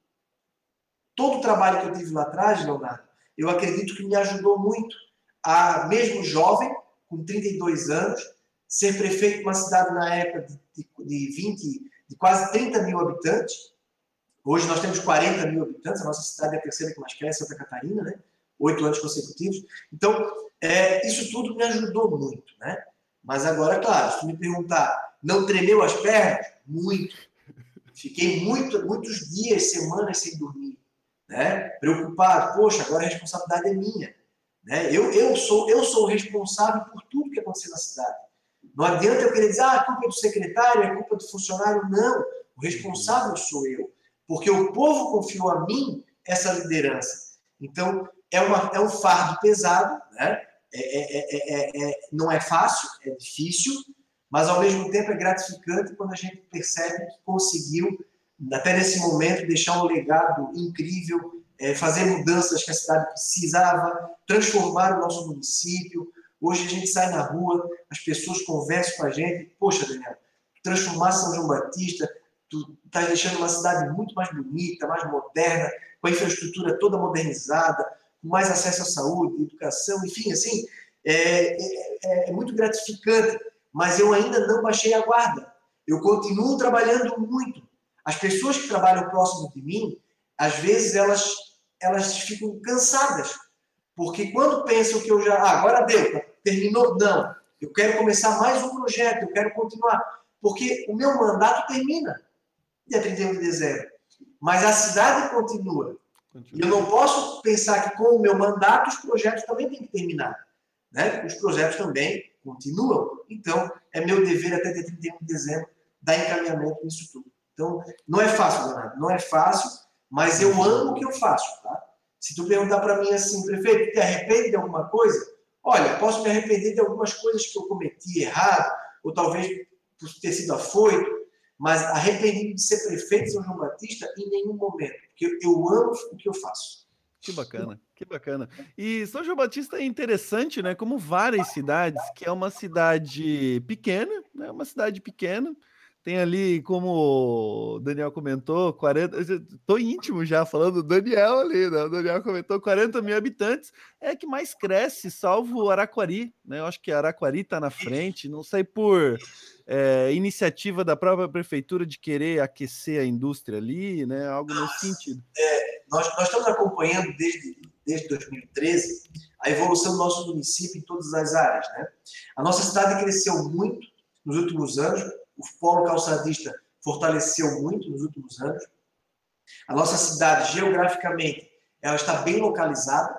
todo o trabalho que eu tive lá atrás, Leonardo, eu acredito que me ajudou muito a, mesmo jovem, com 32 anos, ser prefeito de uma cidade na época de, de 20, de quase 30 mil habitantes. Hoje nós temos 40 mil habitantes, a nossa cidade é a terceira que mais cresce, Santa Catarina, né? Oito anos consecutivos. Então, é, isso tudo me ajudou muito, né? Mas agora, claro, se me perguntar, não tremeu as pernas? Muito. Fiquei muito, muitos dias, semanas sem dormir, né? Preocupado. Poxa, agora a responsabilidade é minha. Né? Eu, eu, sou, eu sou responsável por tudo que aconteceu na cidade. Não adianta eu querer dizer, ah, a culpa é do secretário, é culpa do funcionário. Não. O responsável sou eu. Porque o povo confiou a mim essa liderança. Então, é, uma, é um fardo pesado, né? é, é, não é fácil, é difícil, mas ao mesmo tempo é gratificante quando a gente percebe que conseguiu, até nesse momento, deixar um legado incrível, fazer mudanças que a cidade precisava, transformar o nosso município. Hoje a gente sai na rua, as pessoas conversam com a gente, poxa, Daniel, transformar São João Batista, tu está deixando uma cidade muito mais bonita, mais moderna, com a infraestrutura toda modernizada, com mais acesso à saúde, educação, enfim, assim, é, é, é muito gratificante, mas eu ainda não baixei a guarda. Eu continuo trabalhando muito. As pessoas que trabalham próximo de mim, às vezes elas, elas ficam cansadas, porque quando pensam que eu já, ah, agora deu, terminou, não, eu quero começar mais um projeto, eu quero continuar, porque o meu mandato termina dia 31 de dezembro, mas a cidade continua. E eu não posso pensar que com o meu mandato os projetos também têm que terminar. Né? Os projetos também continuam. Então, é meu dever até dia 31 de dezembro dar encaminhamento nisso tudo. Então, não é fácil, Leonardo, não é fácil, mas eu amo o que eu faço. Tá? Se tu perguntar para mim assim, prefeito, te arrepende de alguma coisa? Olha, posso me arrepender de algumas coisas que eu cometi errado, ou talvez por ter sido afoito, mas arrependido de ser prefeito de São João Batista em nenhum momento, porque eu amo o que eu faço. Que bacana, que bacana. E São João Batista é interessante, né? Como várias cidades, que é uma cidade pequena, né? Uma cidade pequena, tem ali, como o Daniel comentou, 40. Estou íntimo já falando do Daniel ali, né? O Daniel comentou 40 mil habitantes, é que mais cresce, salvo Araquari, né? Eu acho que Araquari está na frente, não sei por é, iniciativa da própria prefeitura de querer aquecer a indústria ali, né? Algo nesse sentido. É, nós, nós estamos acompanhando desde, desde 2013 a evolução do nosso município em todas as áreas, né? A nossa cidade cresceu muito nos últimos anos o polo calçadista fortaleceu muito nos últimos anos. A nossa cidade, geograficamente, ela está bem localizada.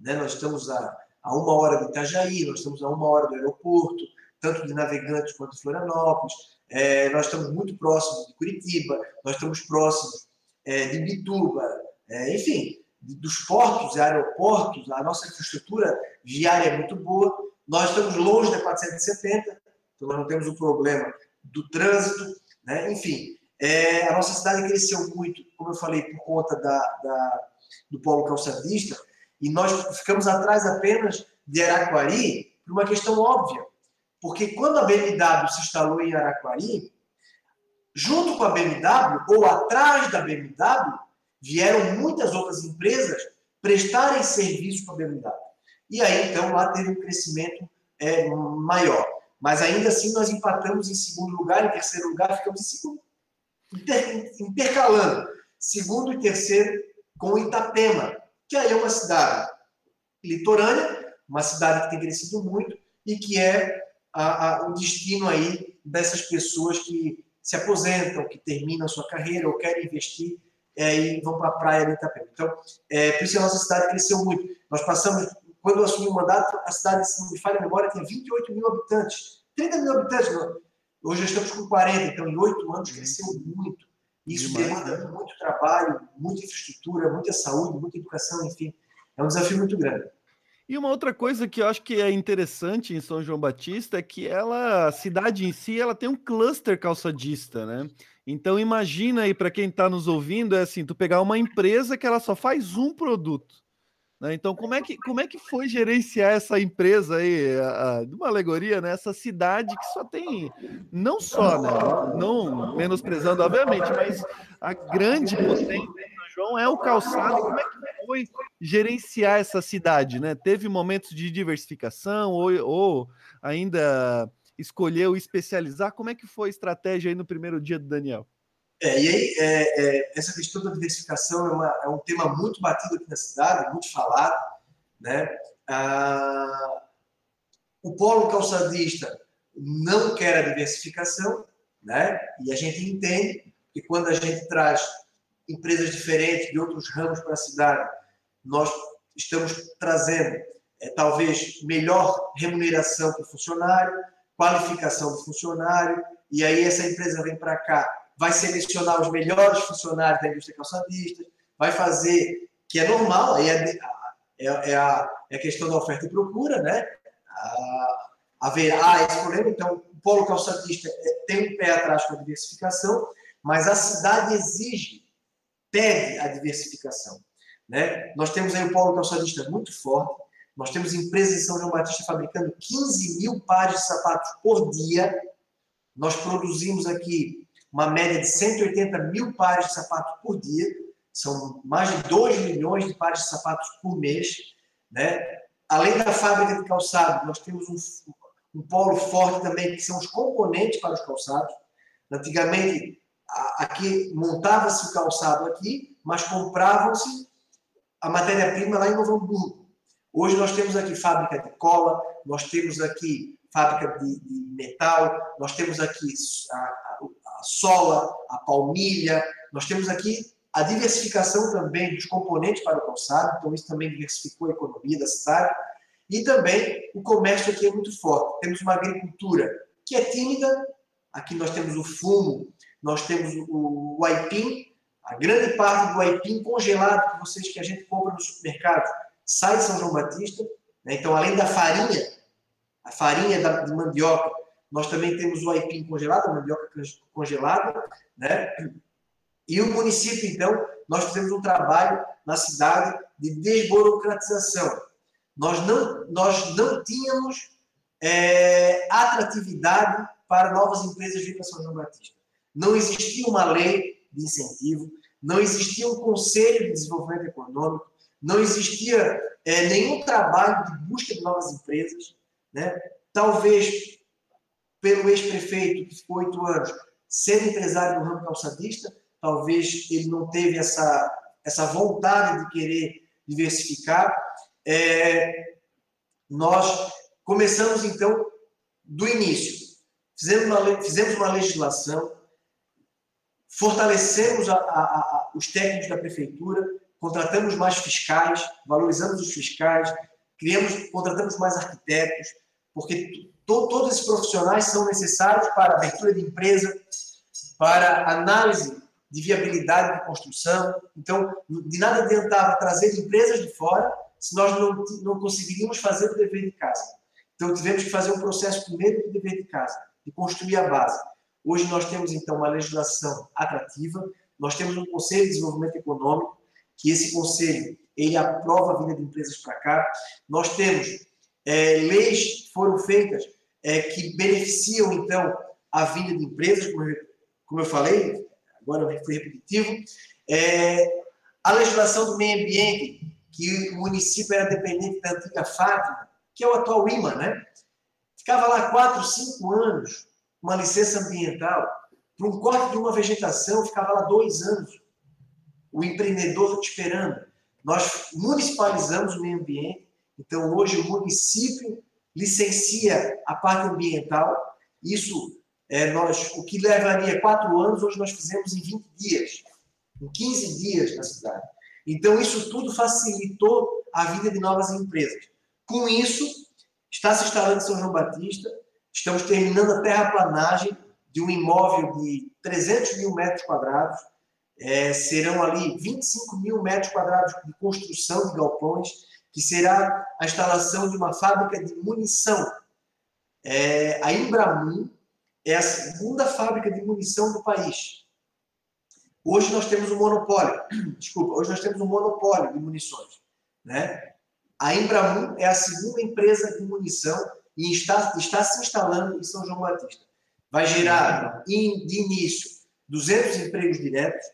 Né? Nós estamos a, a uma hora de Itajaí, nós estamos a uma hora do aeroporto, tanto de Navegantes quanto de Florianópolis. É, nós estamos muito próximos de Curitiba, nós estamos próximos é, de Bituba, é, enfim, dos portos e aeroportos, a nossa infraestrutura viária é muito boa. Nós estamos longe da 470, então nós não temos o problema do trânsito, né? enfim. É, a nossa cidade cresceu muito, como eu falei, por conta da, da, do polo calçadista, e nós ficamos atrás apenas de Araquari por uma questão óbvia. Porque quando a BMW se instalou em Araquari, junto com a BMW, ou atrás da BMW, vieram muitas outras empresas prestarem serviço para a BMW. E aí, então, lá teve um crescimento é, maior. Mas ainda assim nós empatamos em segundo lugar, em terceiro lugar ficamos em segundo. Inter, intercalando segundo e terceiro com Itapema, que aí é uma cidade litorânea, uma cidade que tem crescido muito e que é a, a, o destino aí dessas pessoas que se aposentam, que terminam a sua carreira ou querem investir é, e vão para a praia de Itapema. Então, é, por isso a nossa cidade cresceu muito. Nós passamos quando eu assumi o mandato, a cidade, se não me falha a memória, tinha 28 mil habitantes. 30 mil habitantes. Hoje estamos com 40, então em oito anos cresceu muito. Isso Demais, demanda né? muito trabalho, muita infraestrutura, muita saúde, muita educação, enfim. É um desafio muito grande. E uma outra coisa que eu acho que é interessante em São João Batista é que ela, a cidade em si, ela tem um cluster calçadista, né? Então imagina aí para quem está nos ouvindo, é assim, tu pegar uma empresa que ela só faz um produto. Né? Então, como é, que, como é que foi gerenciar essa empresa aí, de uma alegoria, né? essa cidade que só tem, não só, né? não menosprezando, obviamente, mas a grande potência do João é o calçado. Como é que foi gerenciar essa cidade? Né? Teve momentos de diversificação ou, ou ainda escolheu especializar? Como é que foi a estratégia aí no primeiro dia do Daniel? É, e aí, é, é, essa questão da diversificação é, uma, é, um tema muito batido aqui na cidade, muito falado. Né? Ah, o polo calçadista não quer a diversificação, né? e a gente entende que quando a gente traz empresas diferentes de outros ramos para a cidade, nós estamos trazendo é, talvez melhor remuneração para o funcionário, qualificação do funcionário, e aí essa empresa vem para cá vai selecionar os melhores funcionários da indústria calçadista, vai fazer, que é normal, é, é, é, a, é a questão da oferta e procura, né? haverá esse problema, então o polo calçadista é, tem um pé atrás com a diversificação, mas a cidade exige, pede a diversificação. Né? Nós temos aí o polo calçadista muito forte, nós temos empresas em São João Batista fabricando 15 mil pares de sapatos por dia, nós produzimos aqui uma média de 180 mil pares de sapatos por dia, são mais de 2 milhões de pares de sapatos por mês, né? além da fábrica de calçado, nós temos um, um polo forte também, que são os componentes para os calçados. Antigamente, aqui montava-se o calçado aqui, mas compravam-se a matéria-prima lá em Novo Hamburgo. Hoje nós temos aqui fábrica de cola, nós temos aqui fábrica de, de metal, nós temos aqui a, a, sola, a palmilha, nós temos aqui a diversificação também dos componentes para o calçado, então isso também diversificou a economia da cidade. E também o comércio aqui é muito forte. Temos uma agricultura que é tímida, aqui nós temos o fumo, nós temos o, o aipim, a grande parte do aipim congelado que vocês que a gente compra no supermercado sai de São João Batista. Né? Então, além da farinha, a farinha da, de mandioca, nós também temos o aipim congelado, a mandioca congelada, né? E o município, então, nós fizemos um trabalho na cidade de desburocratização. Nós não, nós não tínhamos é, atratividade para novas empresas para São João Batista. Não existia uma lei de incentivo, não existia um conselho de desenvolvimento econômico, não existia é, nenhum trabalho de busca de novas empresas. Né? Talvez pelo ex-prefeito, que ficou oito anos, sendo empresário do ramo calçadista, talvez ele não teve essa, essa vontade de querer diversificar. É, nós começamos, então, do início. Fizemos uma, fizemos uma legislação, fortalecemos a, a, a, os técnicos da prefeitura, contratamos mais fiscais, valorizamos os fiscais, criamos, contratamos mais arquitetos, porque to, todos esses profissionais são necessários para abertura de empresa, para análise de viabilidade de construção. Então, de nada adiantava trazer empresas de fora se nós não, não conseguiríamos fazer o dever de casa. Então, tivemos que fazer um processo primeiro de dever de casa, de construir a base. Hoje nós temos, então, uma legislação atrativa, nós temos um Conselho de Desenvolvimento Econômico, que esse conselho ele aprova a vinda de empresas para cá. Nós temos é, leis foram feitas é, que beneficiam, então, a vinda de empresas, como eu, como eu falei, agora eu fui repetitivo. É, a legislação do meio ambiente, que o município era dependente da antiga Fátima, que é o atual IMA, né? Ficava lá quatro, cinco anos, uma licença ambiental, para um corte de uma vegetação, ficava lá dois anos o empreendedor esperando. Nós municipalizamos o meio ambiente, então hoje o município licencia a parte ambiental. Isso é nós, o que levaria quatro anos, hoje nós fizemos em 20 dias, em 15 dias na cidade. Então isso tudo facilitou a vida de novas empresas. Com isso, está se instalando em São João Batista, estamos terminando a terraplanagem de um imóvel de 300 mil metros quadrados, é, serão ali 25 mil metros quadrados de construção de galpões, que será a instalação de uma fábrica de munição. É, a Embramun é a segunda fábrica de munição do país. Hoje nós temos um monopólio, desculpa, hoje nós temos um monopólio de munições. Né? A Embramun é a segunda empresa de munição e está, está se instalando em São João Batista. Vai gerar, de início, 200 empregos diretos,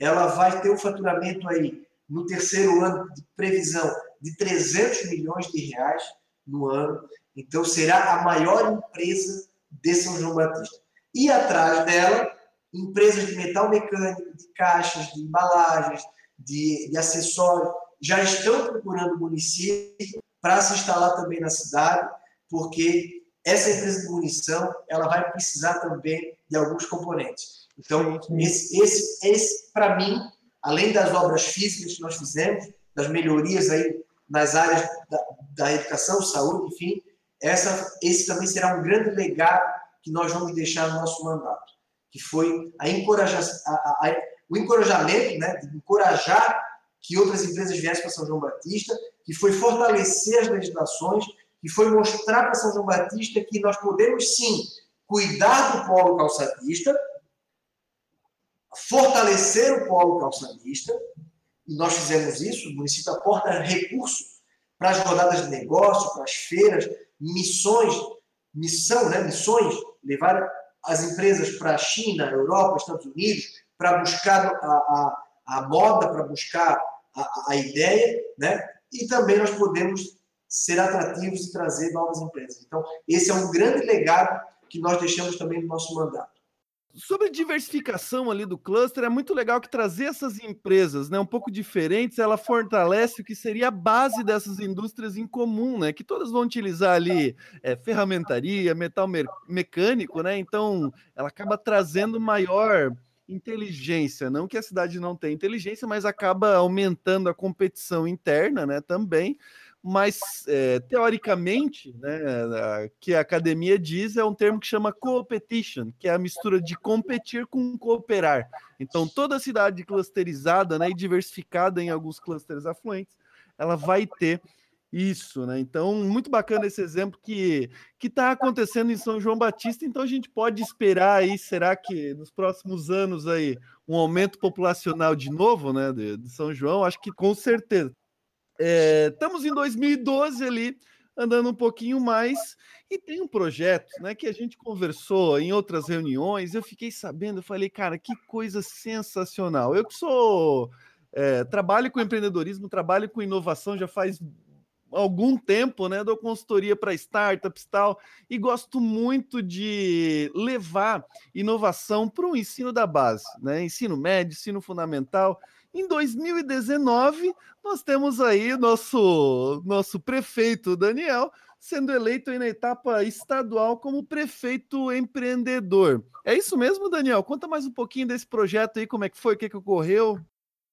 ela vai ter um faturamento aí no terceiro ano de previsão de 300 milhões de reais no ano. Então será a maior empresa de São João Batista. E atrás dela, empresas de metal mecânico, de caixas, de embalagens, de, de acessórios, já estão procurando o município para se instalar também na cidade, porque essa empresa de munição ela vai precisar também de alguns componentes. Então, esse, esse, esse para mim, além das obras físicas que nós fizemos, das melhorias aí nas áreas da, da educação, saúde, enfim, essa, esse também será um grande legado que nós vamos deixar no nosso mandato, que foi a encorajar, a, a, o encorajamento, né, de encorajar que outras empresas viessem para São João Batista, que foi fortalecer as legislações, que foi mostrar para São João Batista que nós podemos sim cuidar do polo calçadista, fortalecer o polo calçadista, e nós fizemos isso, o município aporta recursos para as rodadas de negócio, para as feiras, missões, missão, né, missões, levar as empresas para a China, Europa, Estados Unidos, para buscar a, a, a moda, para buscar a, a, ideia, né? E também nós podemos ser atrativos e trazer novas empresas. Então, esse é um grande legado que nós deixamos também no nosso mandato sobre diversificação ali do cluster, é muito legal que trazer essas empresas, né, um pouco diferentes, ela fortalece o que seria a base dessas indústrias em comum, né, que todas vão utilizar ali é, ferramentaria, metal me mecânico, né, então ela acaba trazendo maior inteligência, não que a cidade não tenha inteligência, mas acaba aumentando a competição interna, né, também, mas é, teoricamente, né, que a academia diz é um termo que chama competition, que é a mistura de competir com cooperar. Então, toda cidade clusterizada né, e diversificada em alguns clusters afluentes, ela vai ter isso, né? Então, muito bacana esse exemplo que que está acontecendo em São João Batista. Então, a gente pode esperar aí, será que nos próximos anos aí um aumento populacional de novo, né, de, de São João? Acho que com certeza. É, estamos em 2012 ali, andando um pouquinho mais, e tem um projeto né, que a gente conversou em outras reuniões. Eu fiquei sabendo, eu falei, cara, que coisa sensacional. Eu que sou. É, trabalho com empreendedorismo, trabalho com inovação já faz algum tempo, né? Dou consultoria para startups e tal, e gosto muito de levar inovação para o ensino da base, né? Ensino médio, ensino fundamental. Em 2019, nós temos aí nosso, nosso prefeito Daniel sendo eleito na etapa estadual como prefeito empreendedor. É isso mesmo, Daniel? Conta mais um pouquinho desse projeto aí, como é que foi, o que, que ocorreu?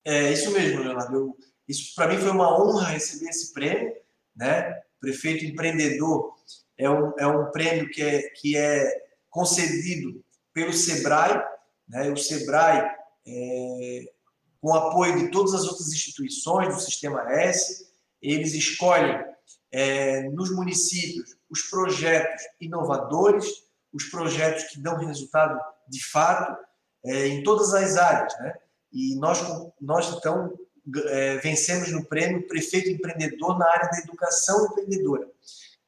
É isso mesmo, Leonardo. Eu, isso para mim foi uma honra receber esse prêmio, né? Prefeito empreendedor é um, é um prêmio que é, que é concedido pelo Sebrae, né? O Sebrae é, com o apoio de todas as outras instituições do Sistema S, eles escolhem é, nos municípios os projetos inovadores, os projetos que dão resultado de fato é, em todas as áreas. Né? E nós, nós então, é, vencemos no prêmio Prefeito Empreendedor na área da educação empreendedora.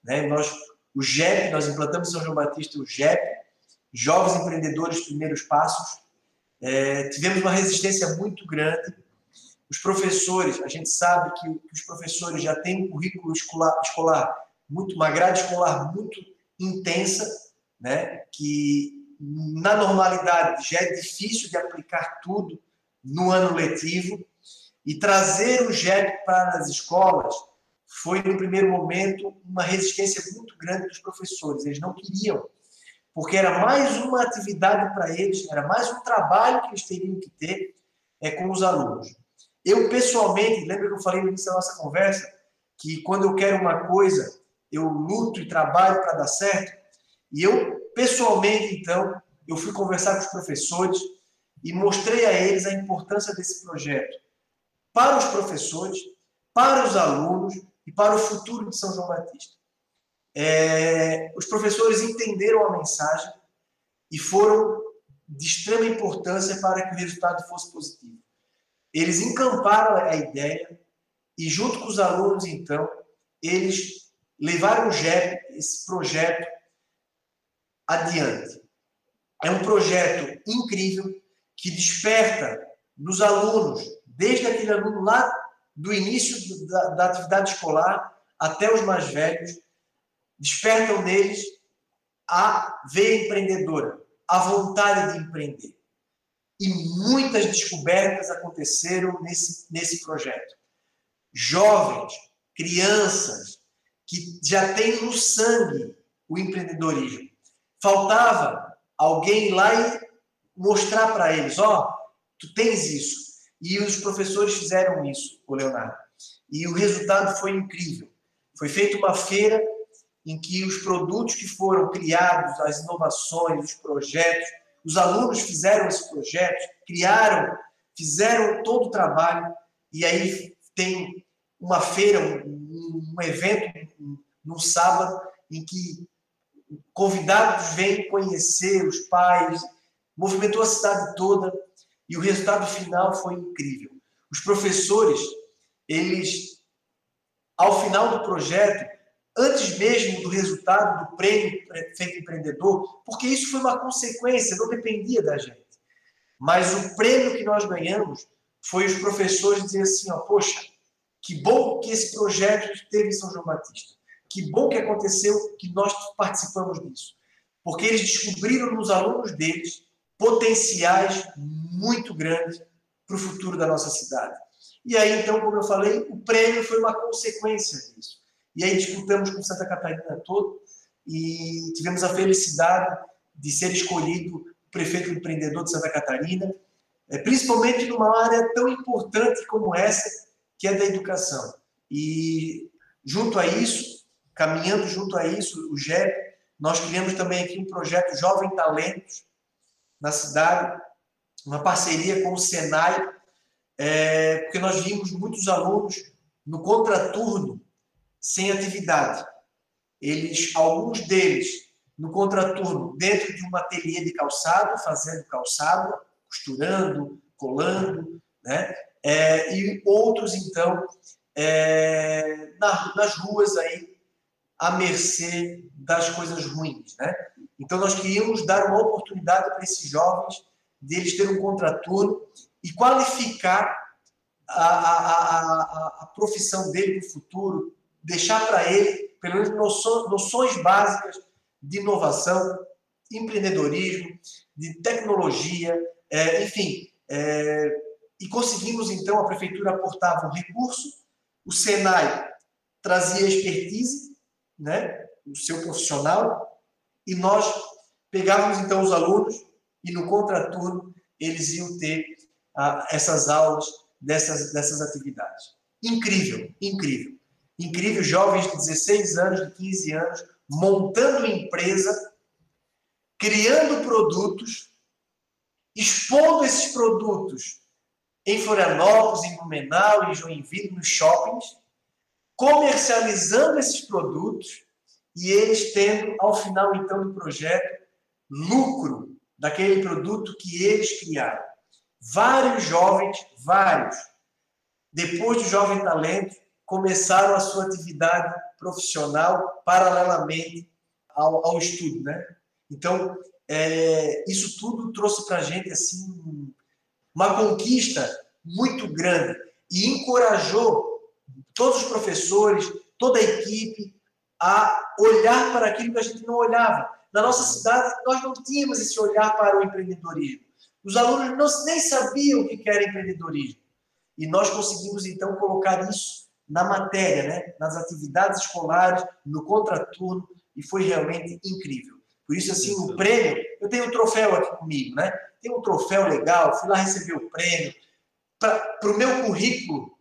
Né? Nós, o GEP, nós implantamos em São João Batista o GEP, Jovens Empreendedores Primeiros Passos, é, tivemos uma resistência muito grande. Os professores, a gente sabe que, os professores já têm um currículo escolar, escolar muito, uma grade escolar muito intensa, né? que na normalidade já é difícil de aplicar tudo no ano letivo. E trazer o GEP para as escolas foi, no primeiro momento, uma resistência muito grande dos professores. Eles não queriam porque era mais uma atividade para eles, era mais um trabalho que eles teriam que ter é, com os alunos. Eu, pessoalmente, lembra que eu falei no início da nossa conversa, que quando eu quero uma coisa, eu luto e trabalho para dar certo? E eu, pessoalmente, então, eu fui conversar com os professores e mostrei a eles a importância desse projeto para os professores, para os alunos e para o futuro de São João Batista é, os professores entenderam a mensagem e foram de extrema importância para que o resultado fosse positivo. Eles encamparam a ideia e, junto com os alunos, então, eles levaram o JEP, esse projeto, adiante. É um projeto incrível que desperta nos alunos, desde aquele aluno lá do início da, da atividade escolar até os mais velhos, despertam neles a veia empreendedora, a vontade de empreender. E muitas descobertas aconteceram nesse, nesse projeto. Jovens, crianças, que já têm no sangue o empreendedorismo. Faltava alguém lá e mostrar para eles: ó, oh, tu tens isso. E os professores fizeram isso, o Leonardo. E o resultado foi incrível. Foi feita uma feira em que os produtos que foram criados, as inovações, os projetos, os alunos fizeram esse projeto, criaram, fizeram todo o trabalho, e aí tem uma feira, um, um evento no sábado, em que convidados vêm conhecer os pais, movimentou a cidade toda, e o resultado final foi incrível. Os professores, eles, ao final do projeto, antes mesmo do resultado do prêmio feito empreendedor, porque isso foi uma consequência, não dependia da gente. Mas o prêmio que nós ganhamos foi os professores dizer assim, ó, poxa, Que bom que esse projeto teve em São João Batista. Que bom que aconteceu, que nós participamos disso. Porque eles descobriram nos alunos deles potenciais muito grandes para o futuro da nossa cidade. E aí, então, como eu falei, o prêmio foi uma consequência disso. E aí disputamos com Santa Catarina todo e tivemos a felicidade de ser escolhido prefeito empreendedor de Santa Catarina, é, principalmente numa área tão importante como essa, que é da educação. E junto a isso, caminhando junto a isso, o GEP, nós criamos também aqui um projeto Jovem Talentos na cidade, uma parceria com o Senai, é, porque nós vimos muitos alunos no contraturno sem atividade. Eles, alguns deles, no contraturno, dentro de um ateliê de calçado, fazendo calçado, costurando, colando, né? É, e outros, então, é, na, nas ruas aí, à mercê das coisas ruins, né? Então, nós queríamos dar uma oportunidade para esses jovens deles terem um contraturno e qualificar a, a, a, a profissão dele no futuro, deixar para ele, pelo menos, noções, básicas de inovação, empreendedorismo, de tecnologia, é, enfim. É, e conseguimos, então, a prefeitura aportava um recurso, o Senai trazia expertise, né, o seu profissional, e nós pegávamos, então, os alunos e no contraturno eles iam ter ah, essas aulas dessas, dessas atividades. Incrível, incrível. Incrível, jovens de 16 anos, de 15 anos, montando empresa, criando produtos, expondo esses produtos em Florianópolis, em Blumenau, em Joinville, nos shoppings, comercializando esses produtos e eles tendo, ao final, então, do projeto, lucro daquele produto que eles criaram. Vários jovens, vários, depois do Jovem Talento, começaram a sua atividade profissional paralelamente ao, ao estudo, né? Então, é, isso tudo trouxe para a gente assim uma conquista muito grande e encorajou todos os professores, toda a equipe a olhar para aquilo que a gente não olhava. Na nossa cidade, nós não tínhamos esse olhar para o empreendedorismo. Os alunos não, nem sabiam o que era empreendedorismo. E nós conseguimos, então, colocar isso na matéria, né? nas atividades escolares, no contraturno, e foi realmente incrível. Por isso, assim, o prêmio, eu tenho um troféu aqui comigo, né? Tem um troféu legal, fui lá receber o prêmio. Para o meu currículo,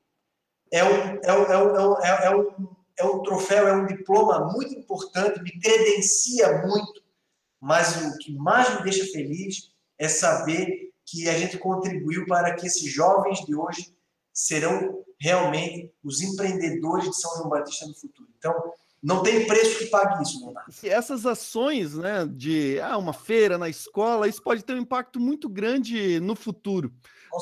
é um, é, um, é, um, é, é, um, é um troféu, é um diploma muito importante, me credencia muito, mas o que mais me deixa feliz é saber que a gente contribuiu para que esses jovens de hoje serão realmente os empreendedores de São João Batista no futuro. Então, não tem preço que pague isso, Leonardo. Essas ações, né, de ah, uma feira na escola, isso pode ter um impacto muito grande no futuro.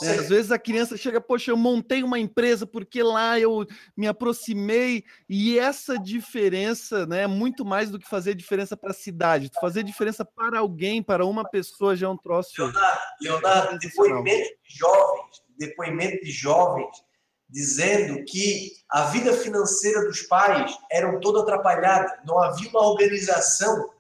Né? Às vezes a criança chega, poxa, eu montei uma empresa porque lá eu me aproximei e essa diferença, né, é muito mais do que fazer diferença para a cidade. Fazer diferença para alguém, para uma pessoa já é um troço. Leonardo, Leonardo depoimento de jovens, depoimento de jovens dizendo que a vida financeira dos pais era toda atrapalhada, não havia uma organização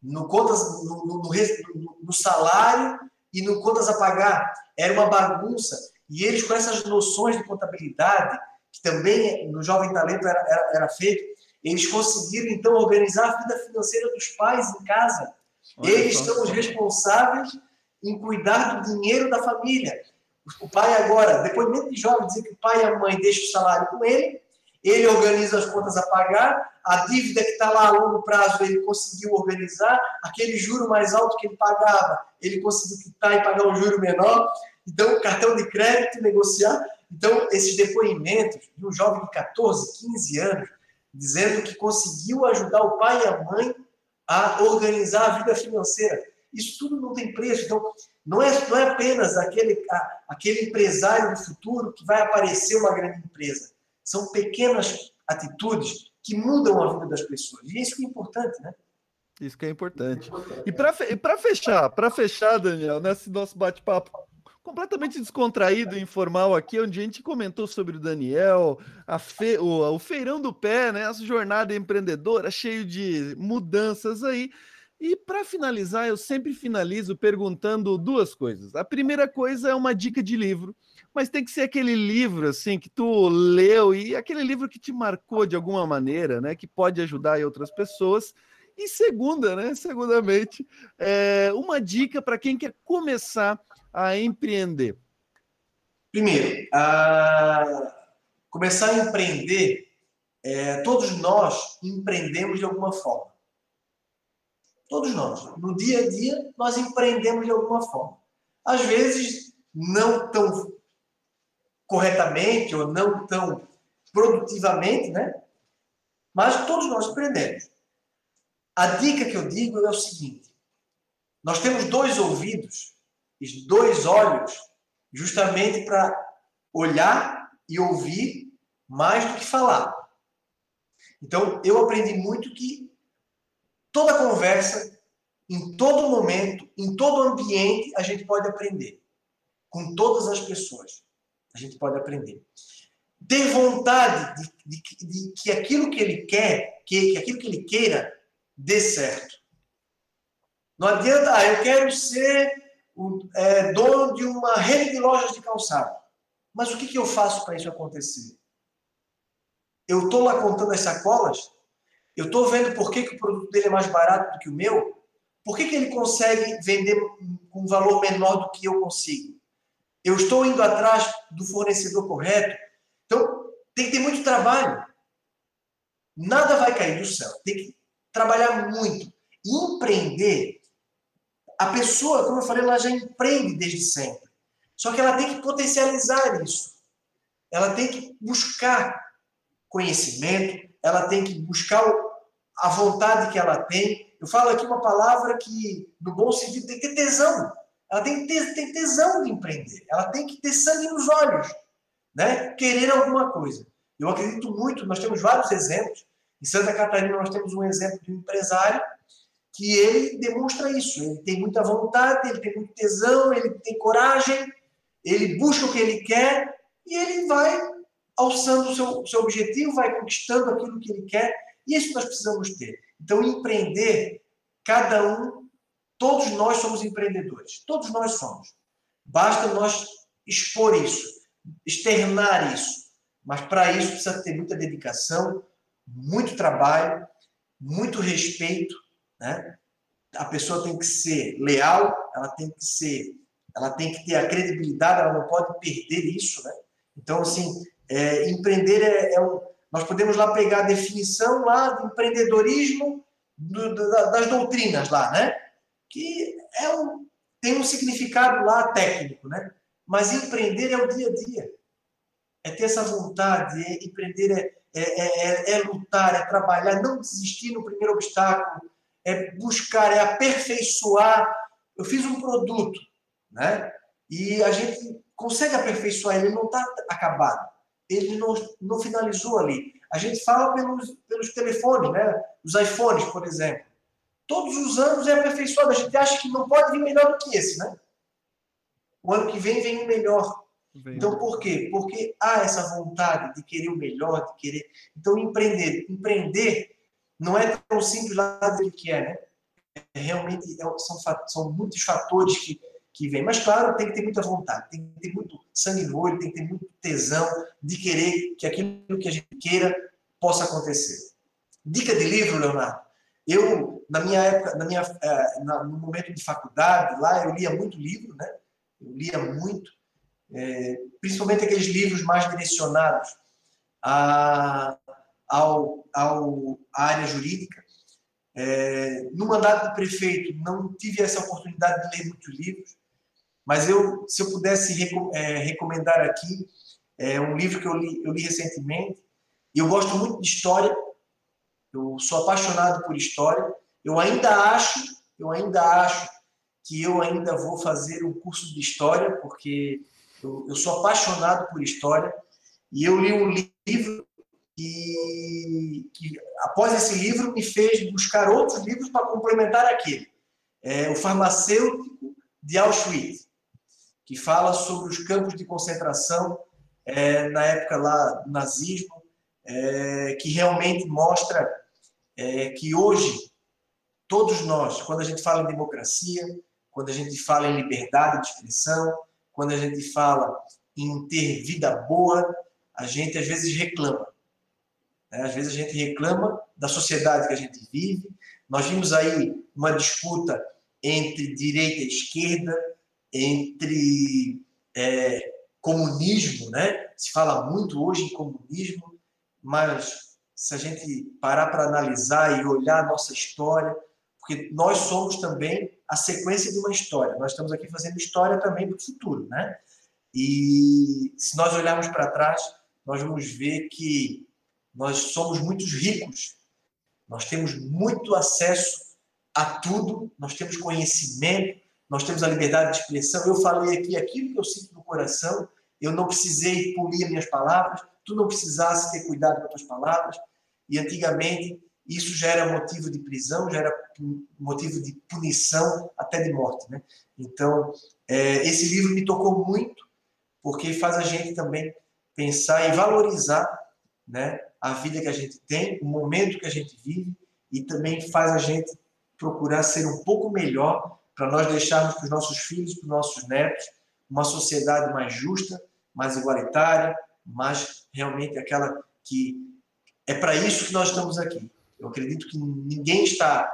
no, contas, no, no, no, no salário e no contas a pagar. Era uma bagunça. E eles, com essas noções de contabilidade, que também no Jovem Talento era, era, era feito, eles conseguiram, então, organizar a vida financeira dos pais em casa. Olha eles são os responsáveis em cuidar do dinheiro da família. O pai agora, depoimento de jovem, dizer que o pai e a mãe deixam o salário com ele, ele organiza as contas a pagar, a dívida que está lá a longo prazo ele conseguiu organizar, aquele juro mais alto que ele pagava, ele conseguiu quitar e pagar um juro menor, então cartão de crédito, negociar. Então, esses depoimentos de um jovem de 14, 15 anos, dizendo que conseguiu ajudar o pai e a mãe a organizar a vida financeira. Isso tudo não tem preço. Então, não é, não é apenas aquele, a, aquele empresário do futuro que vai aparecer uma grande empresa. São pequenas atitudes que mudam a vida das pessoas. E isso que é importante, né? Isso que é importante. E para fechar, para fechar, Daniel, nesse nosso bate-papo completamente descontraído e informal aqui, onde a gente comentou sobre o Daniel, a fe... o, o feirão do pé, né? Essa jornada empreendedora, cheio de mudanças aí. E para finalizar, eu sempre finalizo perguntando duas coisas. A primeira coisa é uma dica de livro, mas tem que ser aquele livro assim que tu leu e aquele livro que te marcou de alguma maneira, né? Que pode ajudar outras pessoas. E segunda, né? Segundamente, é uma dica para quem quer começar a empreender. Primeiro, a... começar a empreender, é, todos nós empreendemos de alguma forma. Todos nós. No dia a dia, nós empreendemos de alguma forma. Às vezes, não tão corretamente ou não tão produtivamente, né? Mas todos nós empreendemos. A dica que eu digo é o seguinte: nós temos dois ouvidos e dois olhos justamente para olhar e ouvir mais do que falar. Então, eu aprendi muito que toda conversa, em todo momento, em todo ambiente, a gente pode aprender. Com todas as pessoas, a gente pode aprender. Ter vontade de, de, de que aquilo que ele quer, que, que aquilo que ele queira, dê certo. Não adianta, ah, eu quero ser o, é, dono de uma rede de lojas de calçado. Mas o que, que eu faço para isso acontecer? Eu estou lá contando as sacolas? Eu estou vendo por que, que o produto dele é mais barato do que o meu? Por que, que ele consegue vender com um valor menor do que eu consigo? Eu estou indo atrás do fornecedor correto? Então, tem que ter muito trabalho. Nada vai cair do céu. Tem que trabalhar muito. Empreender, a pessoa, como eu falei, ela já empreende desde sempre. Só que ela tem que potencializar isso. Ela tem que buscar conhecimento, ela tem que buscar a vontade que ela tem. Eu falo aqui uma palavra que, no bom sentido, tem que ter tesão. Ela tem que ter, tem tesão de empreender. Ela tem que ter sangue nos olhos, né? querer alguma coisa. Eu acredito muito, nós temos vários exemplos. Em Santa Catarina, nós temos um exemplo de um empresário que ele demonstra isso. Ele tem muita vontade, ele tem muito tesão, ele tem coragem, ele busca o que ele quer e ele vai alçando o seu, seu objetivo, vai conquistando aquilo que ele quer isso nós precisamos ter. Então, empreender, cada um, todos nós somos empreendedores. Todos nós somos. Basta nós expor isso, externar isso. Mas para isso precisa ter muita dedicação, muito trabalho, muito respeito, né? A pessoa tem que ser leal, ela tem que ser, ela tem que ter a credibilidade, ela não pode perder isso, né? Então, assim, é, empreender é, é um, nós podemos lá pegar a definição lá do empreendedorismo do, do, das doutrinas lá, né? Que é um, tem um significado lá técnico, né? Mas empreender é o dia a dia. É ter essa vontade, é, empreender é, é, é, é lutar, é trabalhar, não desistir no primeiro obstáculo, é buscar, é aperfeiçoar. Eu fiz um produto, né? E a gente consegue aperfeiçoar, ele não está acabado ele não, não finalizou ali. A gente fala pelos, pelos telefones, né? Os iPhones, por exemplo. Todos os anos é aperfeiçoado. A gente acha que não pode vir melhor do que esse, né? O ano que vem vem o melhor. Vem. Então, por quê? Porque há essa vontade de querer o melhor, de querer. Então, empreender. Empreender não é tão simples lá do que é, né? É, realmente é, são, são muitos fatores que que vem. Mas, claro, tem que ter muita vontade, tem que ter muito sangue no olho, tem que ter muito tesão de querer que aquilo que a gente queira possa acontecer. Dica de livro, Leonardo. Eu, na minha época, na minha, eh, no momento de faculdade, lá eu lia muito livro, né? Eu lia muito, é, principalmente aqueles livros mais direcionados a, ao, ao, à área jurídica. É, no mandato de prefeito, não tive essa oportunidade de ler muitos livros, mas eu, se eu pudesse é, recomendar aqui, é um livro que eu li, eu li recentemente, e eu gosto muito de história, eu sou apaixonado por história, eu ainda acho, eu ainda acho que eu ainda vou fazer um curso de história, porque eu, eu sou apaixonado por história, e eu li um livro que, que, após esse livro, me fez buscar outros livros para complementar aquele. É, o Farmacêutico de Auschwitz. Que fala sobre os campos de concentração é, na época lá do nazismo, é, que realmente mostra é, que hoje todos nós, quando a gente fala em democracia, quando a gente fala em liberdade de expressão, quando a gente fala em ter vida boa, a gente às vezes reclama. Né? Às vezes a gente reclama da sociedade que a gente vive. Nós vimos aí uma disputa entre direita e esquerda, entre é, comunismo, né? Se fala muito hoje em comunismo, mas se a gente parar para analisar e olhar a nossa história, porque nós somos também a sequência de uma história. Nós estamos aqui fazendo história também para o futuro, né? E se nós olharmos para trás, nós vamos ver que nós somos muito ricos, nós temos muito acesso a tudo, nós temos conhecimento, nós temos a liberdade de expressão. Eu falei aqui aquilo que eu sinto no coração, eu não precisei polir minhas palavras, tu não precisasse ter cuidado com as tuas palavras. E antigamente isso já era motivo de prisão, já era motivo de punição, até de morte. Né? Então, é, esse livro me tocou muito, porque faz a gente também pensar e valorizar né, a vida que a gente tem, o momento que a gente vive, e também faz a gente procurar ser um pouco melhor para nós deixarmos para os nossos filhos, para os nossos netos, uma sociedade mais justa, mais igualitária, mais realmente aquela que é para isso que nós estamos aqui. Eu acredito que ninguém está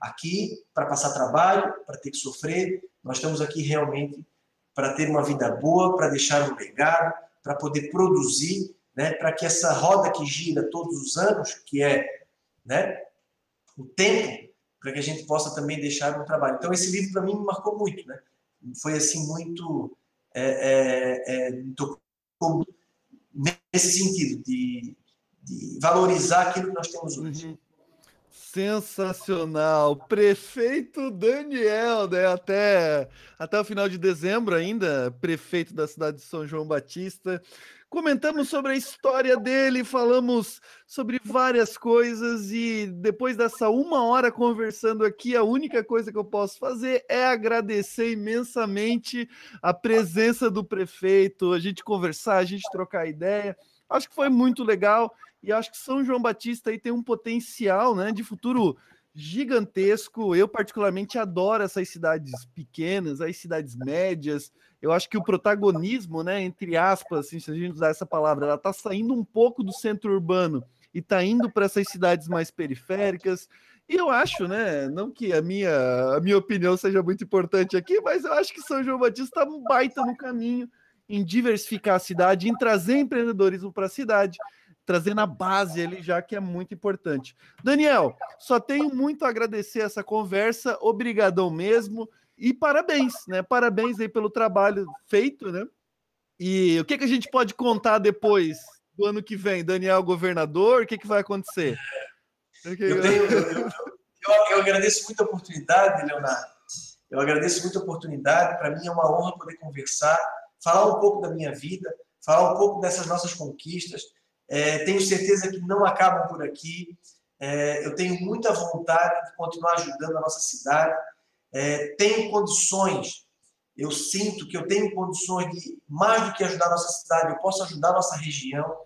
aqui para passar trabalho, para ter que sofrer. Nós estamos aqui realmente para ter uma vida boa, para deixar um legado, para poder produzir, né, para que essa roda que gira todos os anos, que é né, o tempo, para que a gente possa também deixar um trabalho. Então, esse livro para mim me marcou muito. Né? Foi assim, muito. É, é, é, tocou nesse sentido, de de valorizar aquilo que nós temos hoje. Uhum. Sensacional. Prefeito Daniel, né? Até, até o final de dezembro ainda, prefeito da cidade de São João Batista. Comentamos sobre a história dele, falamos sobre várias coisas e depois dessa uma hora conversando aqui, a única coisa que eu posso fazer é agradecer imensamente a presença do prefeito, a gente conversar, a gente trocar ideia. Acho que foi muito legal e acho que São João Batista aí tem um potencial, né, de futuro gigantesco. Eu particularmente adoro essas cidades pequenas, as cidades médias. Eu acho que o protagonismo, né, entre aspas, assim, se a gente usar essa palavra, ela está saindo um pouco do centro urbano e está indo para essas cidades mais periféricas. E eu acho, né, não que a minha, a minha opinião seja muito importante aqui, mas eu acho que São João Batista está um baita no caminho em diversificar a cidade, em trazer empreendedorismo para a cidade trazendo a base ali já que é muito importante. Daniel, só tenho muito a agradecer essa conversa, obrigadão mesmo e parabéns, né? Parabéns aí pelo trabalho feito, né? E o que, que a gente pode contar depois do ano que vem? Daniel governador, o que, que vai acontecer? Eu, tenho, eu, eu, eu agradeço muito a oportunidade, Leonardo. Eu agradeço muito a oportunidade. Para mim é uma honra poder conversar, falar um pouco da minha vida, falar um pouco dessas nossas conquistas é, tenho certeza que não acabam por aqui. É, eu tenho muita vontade de continuar ajudando a nossa cidade. É, tenho condições, eu sinto que eu tenho condições de, mais do que ajudar a nossa cidade, eu posso ajudar a nossa região,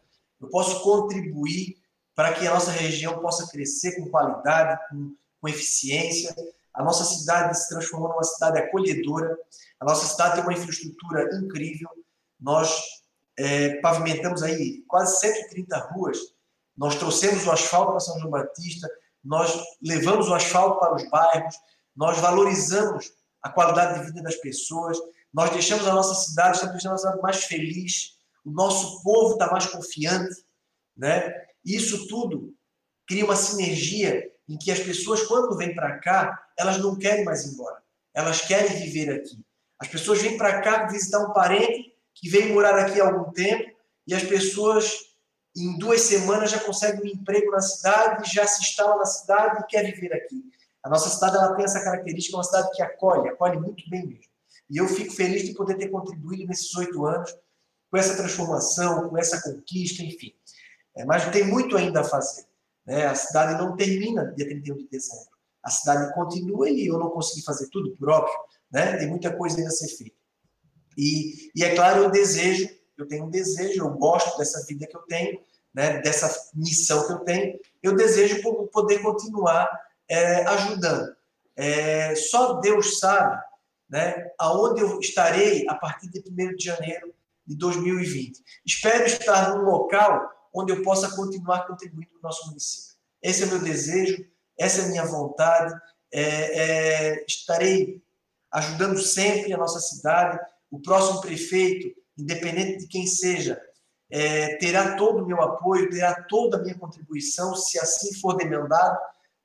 eu posso contribuir para que a nossa região possa crescer com qualidade, com, com eficiência. A nossa cidade se transformou numa cidade acolhedora, a nossa cidade tem uma infraestrutura incrível. Nós é, pavimentamos aí quase 130 ruas, nós trouxemos o asfalto para São João Batista, nós levamos o asfalto para os bairros, nós valorizamos a qualidade de vida das pessoas, nós deixamos a nossa cidade, estamos deixando a cidade mais feliz, o nosso povo está mais confiante, né? Isso tudo cria uma sinergia em que as pessoas, quando vêm para cá, elas não querem mais ir embora, elas querem viver aqui. As pessoas vêm para cá visitar um parente que veio morar aqui há algum tempo e as pessoas em duas semanas já conseguem um emprego na cidade, já se instalam na cidade e quer viver aqui. A nossa cidade ela tem essa característica, é uma cidade que acolhe, acolhe muito bem mesmo. E eu fico feliz de poder ter contribuído nesses oito anos com essa transformação, com essa conquista, enfim. É, mas tem muito ainda a fazer. Né? A cidade não termina dia 31 de dezembro. A cidade continua e eu não consegui fazer tudo, por óbvio. Né? Tem muita coisa ainda a ser feita. E, e é claro, eu desejo, eu tenho um desejo, eu gosto dessa vida que eu tenho, né, dessa missão que eu tenho, eu desejo poder continuar é, ajudando. É, só Deus sabe né, aonde eu estarei a partir de 1 de janeiro de 2020. Espero estar num local onde eu possa continuar contribuindo para o nosso município. Esse é o meu desejo, essa é a minha vontade. É, é, estarei ajudando sempre a nossa cidade. O próximo prefeito, independente de quem seja, é, terá todo o meu apoio, terá toda a minha contribuição, se assim for demandado.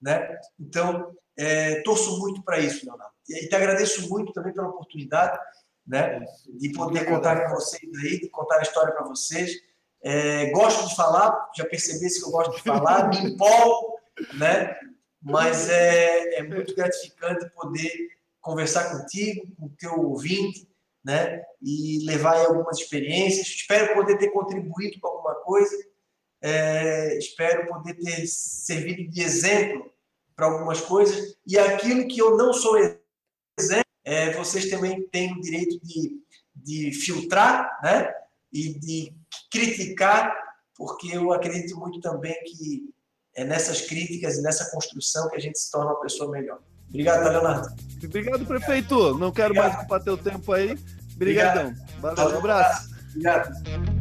Né? Então, é, torço muito para isso, Leonardo. E te agradeço muito também pela oportunidade né, de poder contar com vocês aí, de contar a história para vocês. É, gosto de falar, já percebesse que eu gosto de falar, me empolgo, né? mas é, é muito gratificante poder conversar contigo, com o teu ouvinte, né? E levar algumas experiências. Espero poder ter contribuído com alguma coisa. É, espero poder ter servido de exemplo para algumas coisas. E aquilo que eu não sou exemplo, é, vocês também têm o direito de, de filtrar, né? E de criticar, porque eu acredito muito também que é nessas críticas e nessa construção que a gente se torna uma pessoa melhor. Obrigado, Leonardo. Obrigado, prefeito. Não quero Obrigado. mais ocupar teu tempo aí. Obrigadão. Valeu, um abraço. Obrigado.